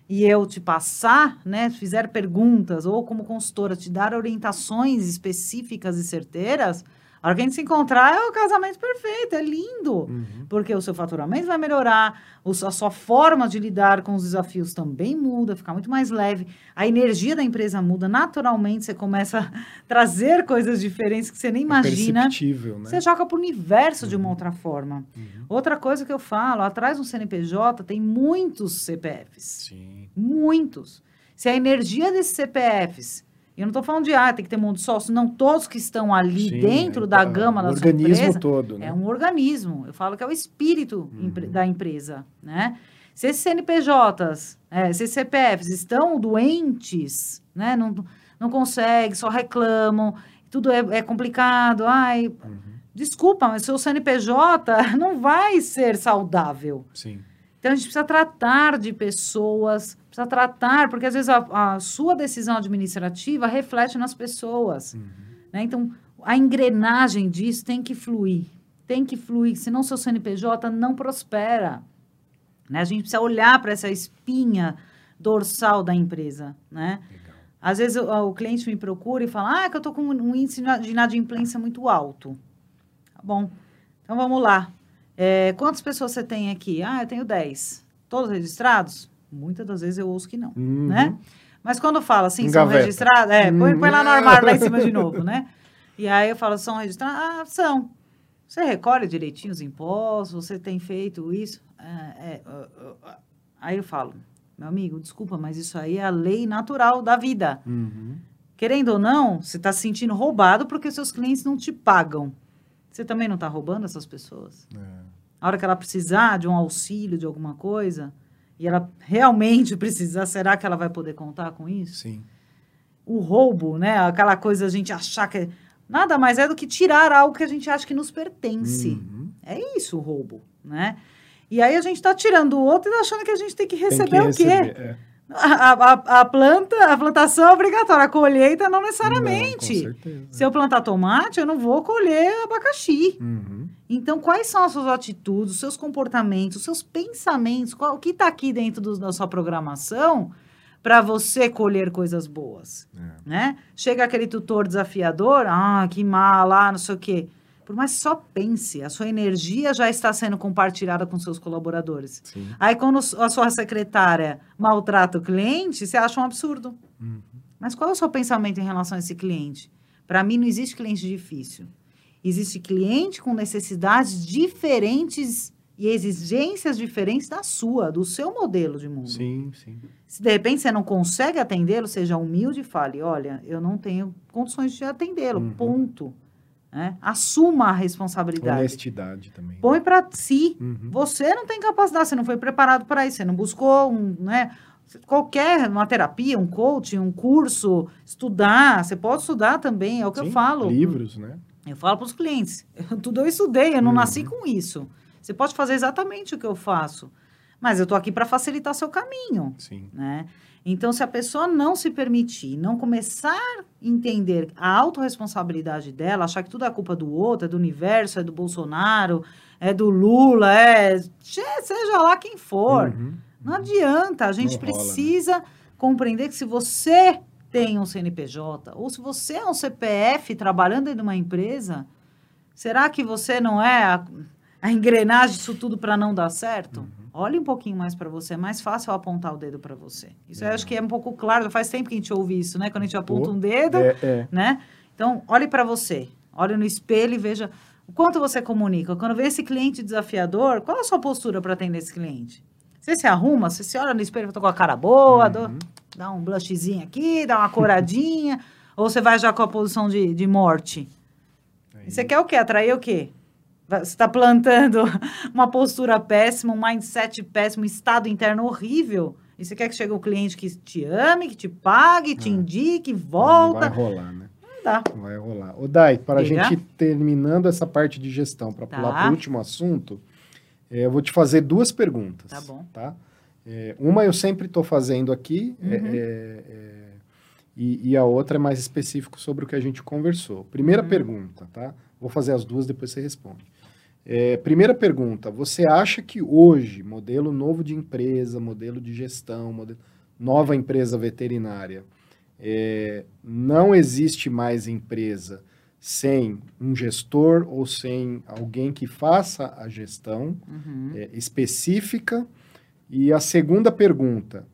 e eu te passar, né, fizer perguntas ou como consultora te dar orientações específicas e certeiras, a hora que a gente se encontrar é o casamento perfeito, é lindo. Uhum. Porque o seu faturamento vai melhorar, a sua forma de lidar com os desafios também muda, fica muito mais leve. A energia da empresa muda, naturalmente você começa a (laughs) trazer coisas diferentes que você nem É imagina. perceptível, né? Você joga para o universo de uma outra forma. Uhum. Outra coisa que eu falo, atrás do CNPJ tem muitos CPFs. Sim. Muitos. Se a energia desses CPFs, eu não estou falando de, ah, tem que ter mundo sócio, não, todos que estão ali Sim, dentro é, da tá, gama da sua organismo empresa, todo, né? é um organismo. Eu falo que é o espírito Uhum. da empresa, né? Se esses CNPJs, é, se esses CPFs estão doentes, né? Não, não conseguem, só reclamam, tudo é, é complicado, ai, Uhum. desculpa, mas seu CNPJ (laughs) não vai ser saudável. Sim. Então a gente precisa tratar de pessoas, precisa tratar, porque às vezes a, a sua decisão administrativa reflete nas pessoas. Uhum. né? Então a engrenagem disso tem que fluir, tem que fluir, senão seu CNPJ não prospera. Né? A gente precisa olhar para essa espinha dorsal da empresa, né? Legal. Às vezes o, o cliente me procura e fala, ah, que eu estou com um índice de inadimplência muito alto. Tá bom, então vamos lá. É, quantas pessoas você tem aqui? Ah, eu tenho 10. Todos registrados? Muitas das vezes eu ouço que não, Uhum. né? Mas quando fala assim, são registrados, é, põe, põe lá no Hum. armário lá em cima de (laughs) novo, né? E aí eu falo, são registrados? Ah, são. Você recolhe direitinho os impostos? Você tem feito isso? Ah, é, ah. Aí eu falo, meu amigo, desculpa, mas isso aí é a lei natural da vida. Uhum. Querendo ou não, você está se sentindo roubado porque seus clientes não te pagam. Você também não está roubando essas pessoas? É. A hora que ela precisar de um auxílio, de alguma coisa, e ela realmente precisar, será que ela vai poder contar com isso? Sim. O roubo, né? Aquela coisa a gente achar que. é- Nada mais é do que tirar algo que a gente acha que nos pertence. Uhum. É isso o roubo, né? E aí a gente está tirando o outro e achando que a gente tem que Tem receber que o quê? receber, é. A, a- a planta, a plantação é obrigatória, a colheita não Não, necessariamente. com certeza. Se eu plantar tomate, eu não vou colher abacaxi. Uhum. Então, quais são as suas atitudes, os seus comportamentos, os seus pensamentos? Qual, o que está aqui dentro do- da sua programação para você colher coisas boas? É. Né? Chega aquele tutor desafiador, ah, que mala, não sei o quê. Por mais só pense, a sua energia já está sendo compartilhada com seus colaboradores. Sim. Aí, quando a sua secretária maltrata o cliente, você acha um absurdo. Uhum. Mas qual é o seu pensamento em relação a esse cliente? Para mim, não existe cliente difícil. Existe cliente com necessidades diferentes e exigências diferentes da sua, do seu modelo de mundo. Sim, sim. Se de repente você não consegue atendê-lo, seja humilde e fale: olha, eu não tenho condições de atendê-lo. Uhum. Ponto. Né? Assuma a responsabilidade. Honestidade também. Põe para si. Uhum. Você não tem capacidade, você não foi preparado para isso, você não buscou um, né, qualquer uma terapia, um coaching, um curso, estudar, você pode estudar também, é o que eu Sim, falo. Livros, né? Eu falo para os clientes, eu- (laughs) tudo eu estudei, eu não Uhum. nasci com isso. Você pode fazer exatamente o que eu faço, mas eu estou aqui para facilitar seu caminho, Sim. né? Então, se a pessoa não se permitir, não começar a entender a autorresponsabilidade dela, achar que tudo é culpa do outro, é do universo, é do Bolsonaro, é do Lula, é seja lá quem for. Uhum. Não adianta, a gente Não rola, né? precisa compreender que se você tem um CNPJ ou se você é um CPF trabalhando de uma empresa, será que você não é a, a engrenagem disso tudo para não dar certo? Uhum. Olhe um pouquinho mais para você, é mais fácil eu apontar o dedo para você. Isso eu acho que é um pouco claro, faz tempo que a gente ouve isso, né? Quando a gente aponta um dedo, É, é. né? Então, olhe para você, olhe no espelho e veja o quanto você comunica. Quando vê esse cliente desafiador, qual é a sua postura para atender esse cliente? Você se arruma, você se olha no espelho, tô com a cara boa, Uhum. Dá um blushzinho aqui, dá uma coradinha, ou você vai já com a posição de, de morte? Aí- você quer o quê? Atrair o quê? Você está plantando (laughs) uma postura péssima, um mindset péssimo, um estado interno horrível. E você quer que chegue o cliente que te ame, que te pague, te É. indique, Não volta. vai rolar, né? Não dá. Não vai rolar. Ô, Dai, para a gente ir terminando essa parte de gestão, para Tá. pular para o último assunto, eh, eu vou te fazer duas perguntas. Tá bom. Tá? Eh, uma eu sempre estou fazendo aqui, Uhum. eh, eh, eh, e, e a outra é mais específico sobre o que a gente conversou. Primeira Uhum. pergunta, tá? Vou fazer as duas, depois você responde. Eh, primeira pergunta, você acha que hoje, modelo novo de empresa, modelo de gestão, modelo- nova empresa veterinária, eh, não existe mais empresa sem um gestor ou sem alguém que faça a gestão Uhum. é, específica? E a segunda pergunta,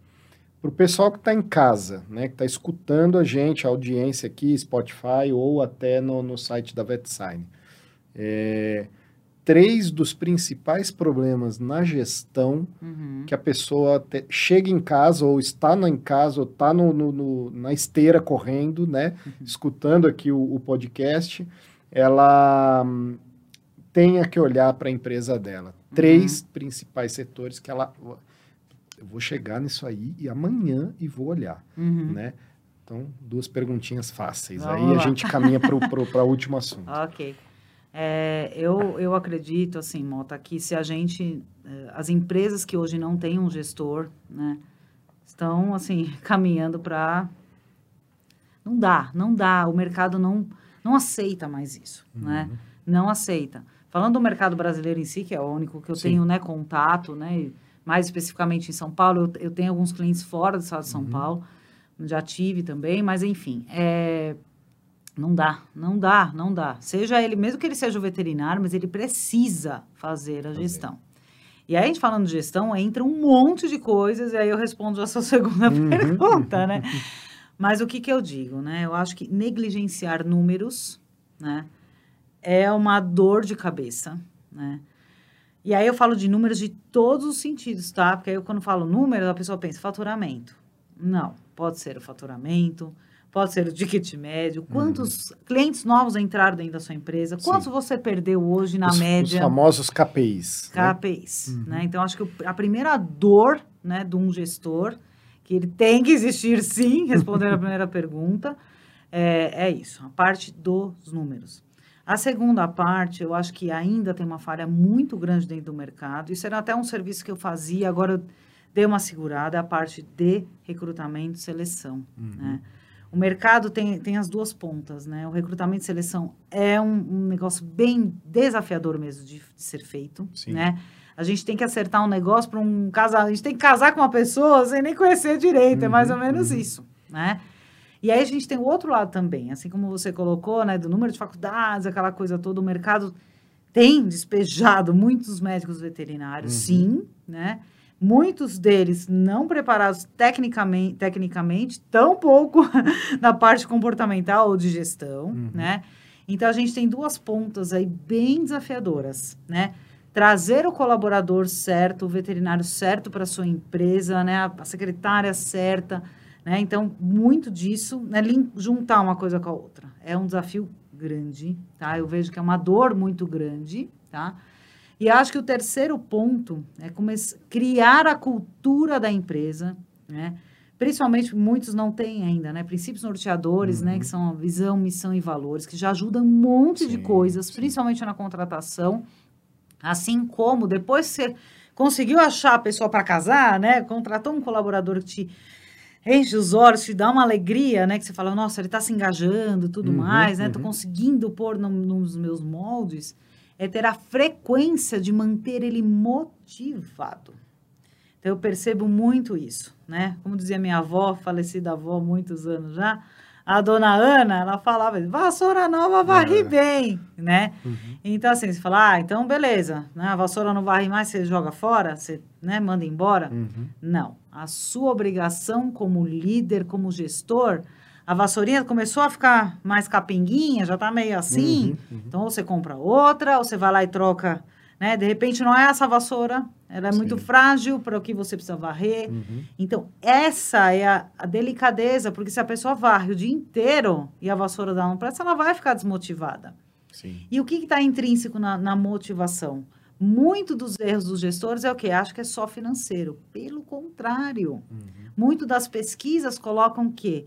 para o pessoal que está em casa, né, que está escutando a gente, a audiência aqui, Spotify ou até no, no site da VetSign, é, três dos principais problemas na gestão Uhum. que a pessoa te- chega em casa ou está na, em casa ou está no, no- no- na esteira correndo, né, escutando aqui o, o podcast, ela hum, tenha que olhar para a empresa dela. Três principais setores que ela... Eu vou chegar nisso aí e amanhã e vou olhar, Uhum. né? Então, duas perguntinhas fáceis. Vamos aí a lá. gente caminha para o (laughs) último assunto. Ok. É, eu, eu acredito, assim, Mota, que se a gente... eh, As empresas que hoje não têm um gestor, né? Estão, assim, (laughs) caminhando para... Não dá, não dá. O mercado não, não aceita mais isso, né? Uhum. Não aceita. Falando do mercado brasileiro em si, que é o único que eu Sim. tenho, né, contato, né? Mais especificamente em São Paulo, eu, eu tenho alguns clientes fora do estado de São Uhum. Paulo. Já tive também, mas enfim, é... Não dá, não dá, não dá. Seja ele, mesmo que ele seja o veterinário, mas ele precisa fazer a gestão. E aí, a gente falando de gestão, entra um monte de coisas, e aí eu respondo a sua (laughs) segunda Uhum. pergunta, né? (laughs) Mas o que, que eu digo, né? Eu acho que negligenciar números, né? É uma dor de cabeça, né? E aí eu falo de números de todos os sentidos, tá? Porque aí eu, quando falo números, a pessoa pensa faturamento. Não, pode ser o faturamento, pode ser o ticket médio, quantos clientes novos entraram dentro da sua empresa, Uhum. Sim. quantos você perdeu hoje na os, média. Os famosos KPIs. né? KPIs, Uhum. né? Então, acho que a primeira dor, né, de um gestor, que ele tem que existir sim, respondendo a (laughs) primeira pergunta, é, é isso, a parte dos números. A segunda parte, eu acho que ainda tem uma falha muito grande dentro do mercado. Isso era até um serviço que eu fazia, agora eu dei uma segurada, a parte de recrutamento e seleção, Uhum. né? O mercado tem, tem as duas pontas, né? O recrutamento e seleção é um, um negócio bem desafiador mesmo de, de ser feito, Sim. né? A gente tem que acertar um negócio para um casal. A gente tem que casar com uma pessoa sem nem conhecer direito. é mais ou Uhum, menos uhum. isso, né? E aí a gente tem o outro lado também, assim como você colocou, né? Do número de faculdades, aquela coisa toda. O mercado tem despejado muitos médicos veterinários, Uhum. sim, né? Muitos deles não preparados tecnicamente, tecnicamente tão pouco (laughs) na parte comportamental ou de gestão, Uhum. né? Então, a gente tem duas pontas aí bem desafiadoras, né? Trazer o colaborador certo, o veterinário certo para sua empresa, né? A, a secretária certa, né? Então, muito disso, né? Juntar uma coisa com a outra. É um desafio grande, tá? Eu vejo que é uma dor muito grande, tá? E acho que o terceiro ponto é começar, criar a cultura da empresa, né? Principalmente, muitos não têm ainda, né? Princípios norteadores, né? Uhum. Que são a visão, missão e valores, que já ajudam um monte de Sim, coisas, sim. principalmente na contratação. Assim como, depois que você conseguiu achar a pessoa para casar, né? Contratou um colaborador que te enche os olhos, te dá uma alegria, né? Que você fala, nossa, ele está se engajando, tudo Uhum, mais, né? Tô uhum. conseguindo pôr no- nos meus moldes. É ter a frequência de manter ele motivado. Então, eu percebo muito isso, né? Como dizia minha avó, falecida avó, muitos anos já, a dona Ana, ela falava, vassoura nova varre É. bem, né? Uhum. Então, assim, você fala, ah, então beleza, né? A vassoura não varre mais, você joga fora, você né, manda embora. Uhum. Não. A sua obrigação como líder, como gestor, a vassourinha começou a ficar mais capenguinha, já tá meio assim. Uhum, uhum. Então, ou você compra outra, ou você vai lá e troca, né? De repente, não é essa vassoura, ela é muito Sim. frágil para o que você precisa varrer. Uhum. Então, essa é a, a delicadeza, porque se a pessoa varre o dia inteiro e a vassoura dá um presta, ela vai ficar desmotivada. Sim. E o que está intrínseco na, na motivação? Muito dos erros dos gestores é o que? Acho que é só financeiro. Pelo contrário. Uhum. Muito das pesquisas colocam que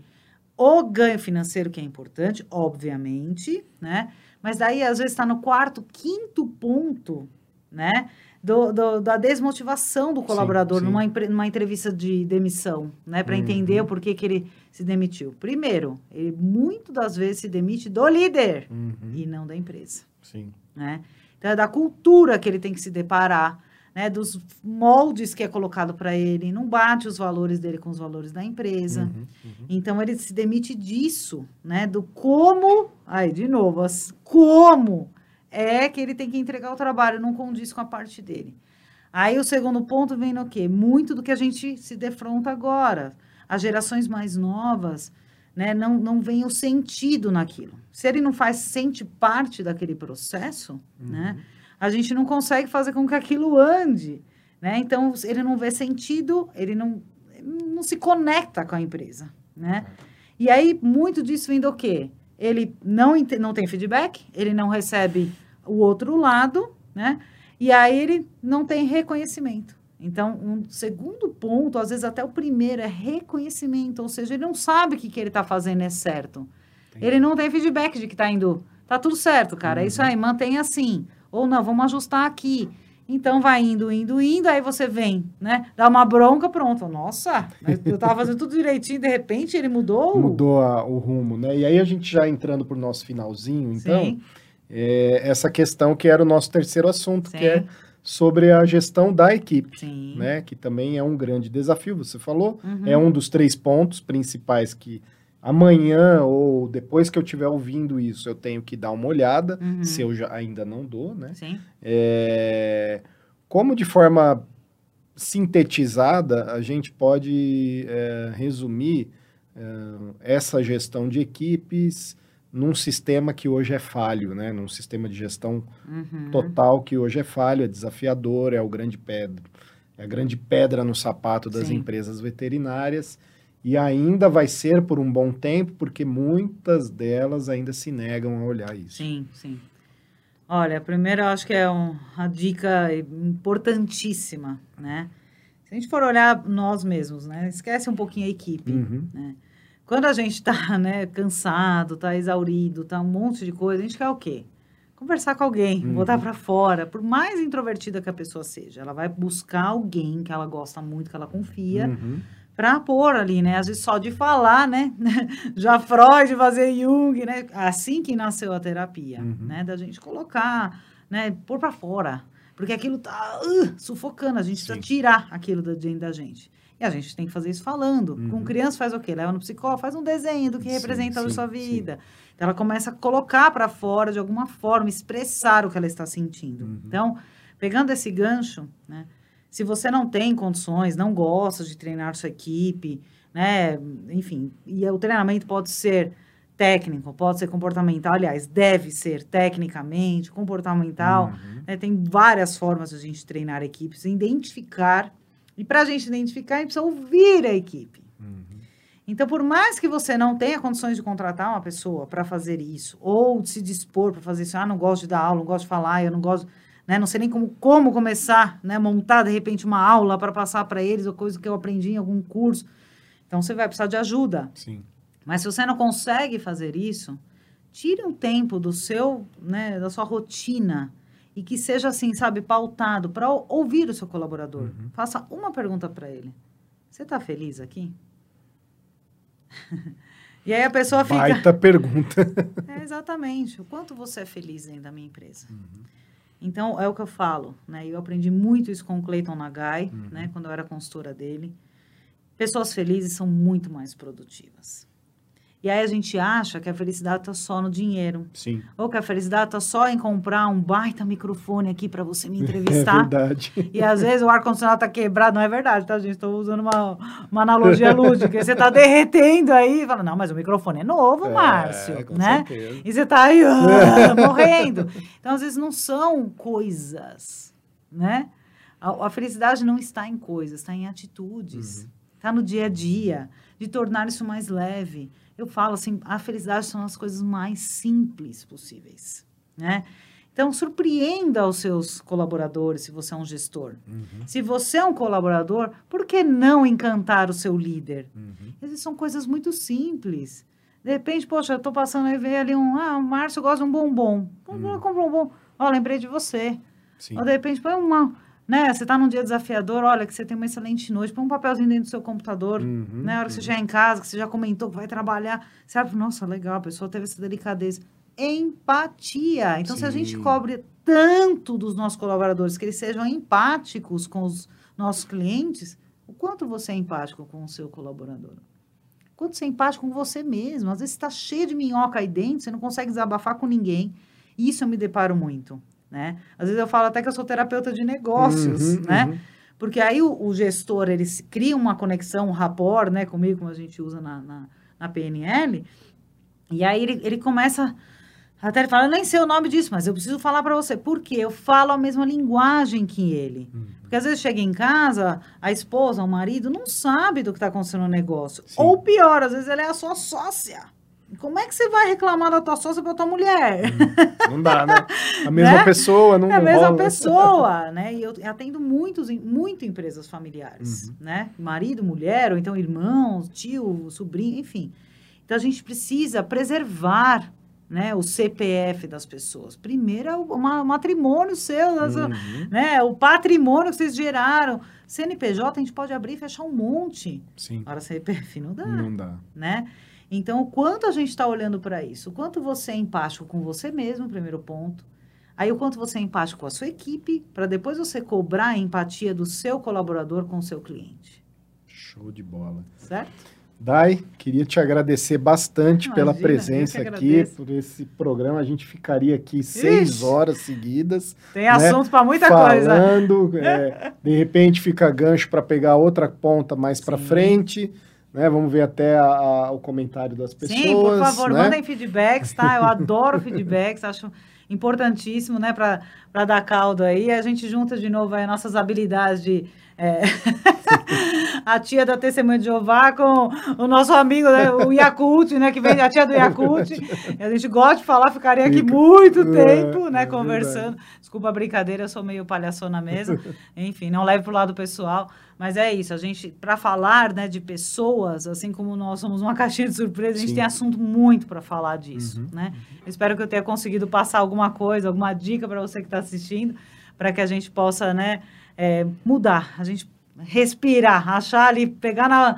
o ganho financeiro, que é importante, obviamente, né? Mas daí, às vezes, está no quarto, quinto ponto, né? Do, do, da desmotivação do colaborador sim. Numa, empre- numa entrevista de demissão, né? Para Uhum. entender o porquê que ele se demitiu. Primeiro, ele muito das vezes se demite do líder Uhum. e não da empresa Sim. né? Então, é da cultura que ele tem que se deparar, né? Dos moldes que é colocado para ele, não bate os valores dele com os valores da empresa. Uhum. Uhum. Então, ele se demite disso, né? Do como, aí, de novo, as, como é que ele tem que entregar o trabalho, não condiz com a parte dele. Aí, o segundo ponto vem no quê? Muito do que a gente se defronta agora. As gerações mais novas, né, não, não veem o sentido naquilo. Se ele não faz, sente parte daquele processo, né, a gente não consegue fazer com que aquilo ande. Né? Então, ele não vê sentido, ele não, não se conecta com a empresa. Né? E aí, muito disso vem do quê? Ele não, não tem feedback, ele não recebe o outro lado, né? E aí ele não tem reconhecimento. Então, um segundo ponto, às vezes até o primeiro, é reconhecimento. Ou seja, ele não sabe que o que ele está fazendo é certo. Entendi. Ele não tem feedback de que está indo. Tá tudo certo, cara. É isso aí, mantém assim. Ou não, vamos ajustar aqui. Então vai indo, indo, indo, aí você vem, né? Dá uma bronca, pronto. Nossa, eu tava fazendo tudo direitinho, de repente ele mudou. Mudou a- o rumo, né? E aí a gente já entrando para o nosso finalzinho, então, é, essa questão que era o nosso terceiro assunto, sim, que é sobre a gestão da equipe, sim. né? Que também é um grande desafio, você falou. Uhum. É um dos três pontos principais que amanhã ou depois que eu estiver ouvindo isso, eu tenho que dar uma olhada, Uhum. se eu já, ainda não dou, né? Sim, É, como de forma sintetizada a gente pode é, resumir é, essa gestão de equipes num sistema que hoje é falho, né? Num sistema de gestão uhum. total que hoje é falho, é desafiador, é o grande pedra, é a grande pedra no sapato das Sim. empresas veterinárias e ainda vai ser por um bom tempo, porque muitas delas ainda se negam a olhar isso. Sim, sim. Olha, primeiro eu acho que é um- uma dica importantíssima, né? Se a gente for olhar nós mesmos, né? Esquece um pouquinho a equipe. Uhum. né? Quando a gente tá, (laughs) né, cansado, tá exaurido, tá um monte de coisa, a gente quer o quê? Conversar com alguém, Uhum. botar pra fora. Por mais introvertida que a pessoa seja, ela vai buscar alguém que ela gosta muito, que ela confia, Uhum. para pôr ali, né? Às vezes só de falar, né? (laughs) Já Freud fazer Jung, né? Assim que nasceu a terapia, Uhum. né? Da gente colocar, né? Pôr para fora. Porque aquilo tá uh, sufocando, a gente Sim. precisa tirar aquilo da da gente. E a gente tem que fazer isso falando. Uhum. Com criança faz o quê? Leva no psicólogo, faz um desenho do que Sim, representa a sim, sua sim. vida. Então ela começa a colocar para fora de alguma forma, expressar o que ela está sentindo. Uhum. Então, pegando esse gancho, né? Se você não tem condições, não gosta de treinar sua equipe, né? Enfim, e o treinamento pode ser técnico, pode ser comportamental, aliás, deve ser tecnicamente, comportamental. Uhum. né? Tem várias formas de a gente treinar equipes, identificar. E para a gente identificar, a gente precisa ouvir a equipe. Uhum. Então, por mais que você não tenha condições de contratar uma pessoa para fazer isso, ou de se dispor para fazer isso, ah, não gosto de dar aula, não gosto de falar, eu não gosto, né, não sei nem como, como começar, né, montar de repente uma aula para passar para eles, ou coisa que eu aprendi em algum curso. Então, você vai precisar de ajuda. Sim. Mas se você não consegue fazer isso, tire um tempo do seu, né, da sua rotina e que seja assim, sabe, pautado para ouvir o seu colaborador. Uhum. Faça uma pergunta para ele. Você está feliz aqui? (laughs) e aí a pessoa fica. Baita pergunta. (laughs) É, exatamente. O quanto você é feliz dentro da minha empresa. Uhum. Então, é o que eu falo, né? Eu aprendi muito isso com o Clayton Nagai, Uhum. né? Quando eu era consultora dele. Pessoas felizes são muito mais produtivas. E aí a gente acha que a felicidade está só no dinheiro. Sim, Ou que a felicidade está só em comprar um baita microfone aqui para você me (laughs) é entrevistar. verdade. E às vezes o ar-condicionado tá quebrado. Não é verdade, tá, gente? Estou usando uma, uma analogia lúdica. Você tá derretendo aí fala, não, mas o microfone é novo, É, Márcio, com né? certeza. E você tá aí ah, (laughs) morrendo. Então, às vezes, não são coisas, né? A, a felicidade não está em coisas, está em atitudes. Uhum. Está no dia a dia, de tornar isso mais leve. Eu falo assim, a felicidade são as coisas mais simples possíveis. né? Então, surpreenda os seus colaboradores se você é um gestor. Uhum. Se você é um colaborador, por que não encantar o seu líder? Uhum. Essas são coisas muito simples. De repente, poxa, eu tô passando e ver ali um. Ah, o Márcio gosta de um bombom. Hum. Compra um bombom. Ó, lembrei de você. Sim. Ou de repente, põe uma. Né, você está num dia desafiador, olha, que você tem uma excelente noite, põe um papelzinho dentro do seu computador, Uhum, né, a hora que você chegar em casa, que você já comentou que vai trabalhar, você abre, nossa, legal, a pessoa teve essa delicadeza. Empatia. Então, se a gente Sim. cobre tanto dos nossos colaboradores, que eles sejam empáticos com os nossos clientes, o quanto você é empático com o seu colaborador? Quanto você é empático com você mesmo? Às vezes está cheio de minhoca aí dentro, você não consegue desabafar com ninguém. Isso eu me deparo muito, né? Às vezes eu falo até que eu sou terapeuta de negócios, Uhum, né? uhum. Porque aí o, o gestor, ele cria uma conexão, um rapport, né, comigo, como a gente usa na, na, na PNL, e aí ele, ele começa, até ele fala, eu nem sei o nome disso, mas eu preciso falar para você, porque eu falo a mesma linguagem que ele. Uhum. Porque às vezes chega em casa, a esposa, o marido, não sabe do que está acontecendo no negócio. Sim. Ou pior, às vezes ela é a sua sócia. Como é que você vai reclamar da tua sócia para tua mulher? Não dá, né? A (laughs) mesma Né? pessoa não É a mesma rola. pessoa, né? E eu atendo muitos, em- muito empresas familiares, Uhum. né? Marido, mulher, ou então irmãos, tio, sobrinho, enfim. Então a gente precisa preservar, né, o CPF das pessoas. Primeiro é o ma- matrimônio seu, Uhum. né? O patrimônio que vocês geraram. CNPJ a gente pode abrir e fechar um monte. Sim, Agora CPF não dá não dá. né? Então, o quanto a gente está olhando para isso? O quanto você é empático com você mesmo, primeiro ponto. Aí, o quanto você é empático com a sua equipe, para depois você cobrar a empatia do seu colaborador com o seu cliente. Show de bola. Certo? Dai, queria te agradecer bastante pela Imagina, presença eu que aqui, por esse programa. A gente ficaria aqui seis Ixi. horas seguidas. Tem assunto para muita falando, coisa. (laughs) é, de repente fica gancho para pegar outra ponta mais para frente. Né? Vamos ver até a- a- o comentário das pessoas. Sim, por favor, né? mandem feedbacks, tá? Eu adoro feedbacks, acho importantíssimo, né, para dar caldo aí. A gente junta de novo aí nossas habilidades de. é, (laughs) a tia da Testemunha de Jeová com o nosso amigo, né, o Yakult, né, que vem a tia do Yakult. A gente gosta de falar, ficaria aqui muito É, tempo, né, é conversando. Desculpa a brincadeira, eu sou meio palhaçona mesmo. Enfim, não leve pro lado pessoal. Mas é isso, a gente, para falar né, de pessoas, assim como nós somos uma caixinha de surpresa, a gente Sim. tem assunto muito para falar disso, Uhum. né? Eu espero que eu tenha conseguido passar alguma coisa, alguma dica para você que está assistindo, para que a gente possa, né, é, mudar, a gente respirar, achar ali, pegar na...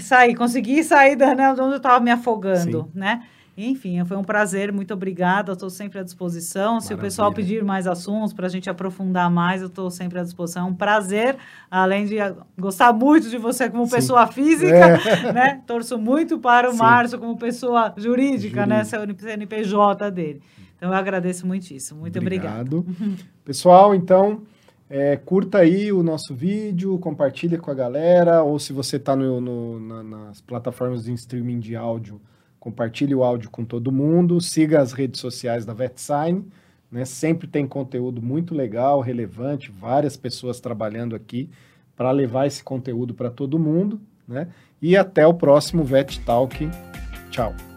sair, conseguir sair da, né, de onde eu estava me afogando, né? Enfim, foi um prazer, muito obrigada, estou sempre à disposição. Se o pessoal Maravilha. pedir mais assuntos para a gente aprofundar mais, eu estou sempre à disposição. É um prazer, além de gostar muito de você como Sim. pessoa física, (laughs) né? Torço muito para o Sim. Márcio como pessoa jurídica, né? Jurídica. Seu CNPJ dele. Então, eu agradeço muitíssimo. Muito obrigada. Obrigado. Pessoal, então, é, curta aí o nosso vídeo, compartilha com a galera, ou se você está na- nas plataformas de streaming de áudio, compartilhe o áudio com todo mundo, siga as redes sociais da VetSign, né? Sempre tem conteúdo muito legal, relevante, várias pessoas trabalhando aqui para levar esse conteúdo para todo mundo, né? E até o próximo Vet Talk. Tchau.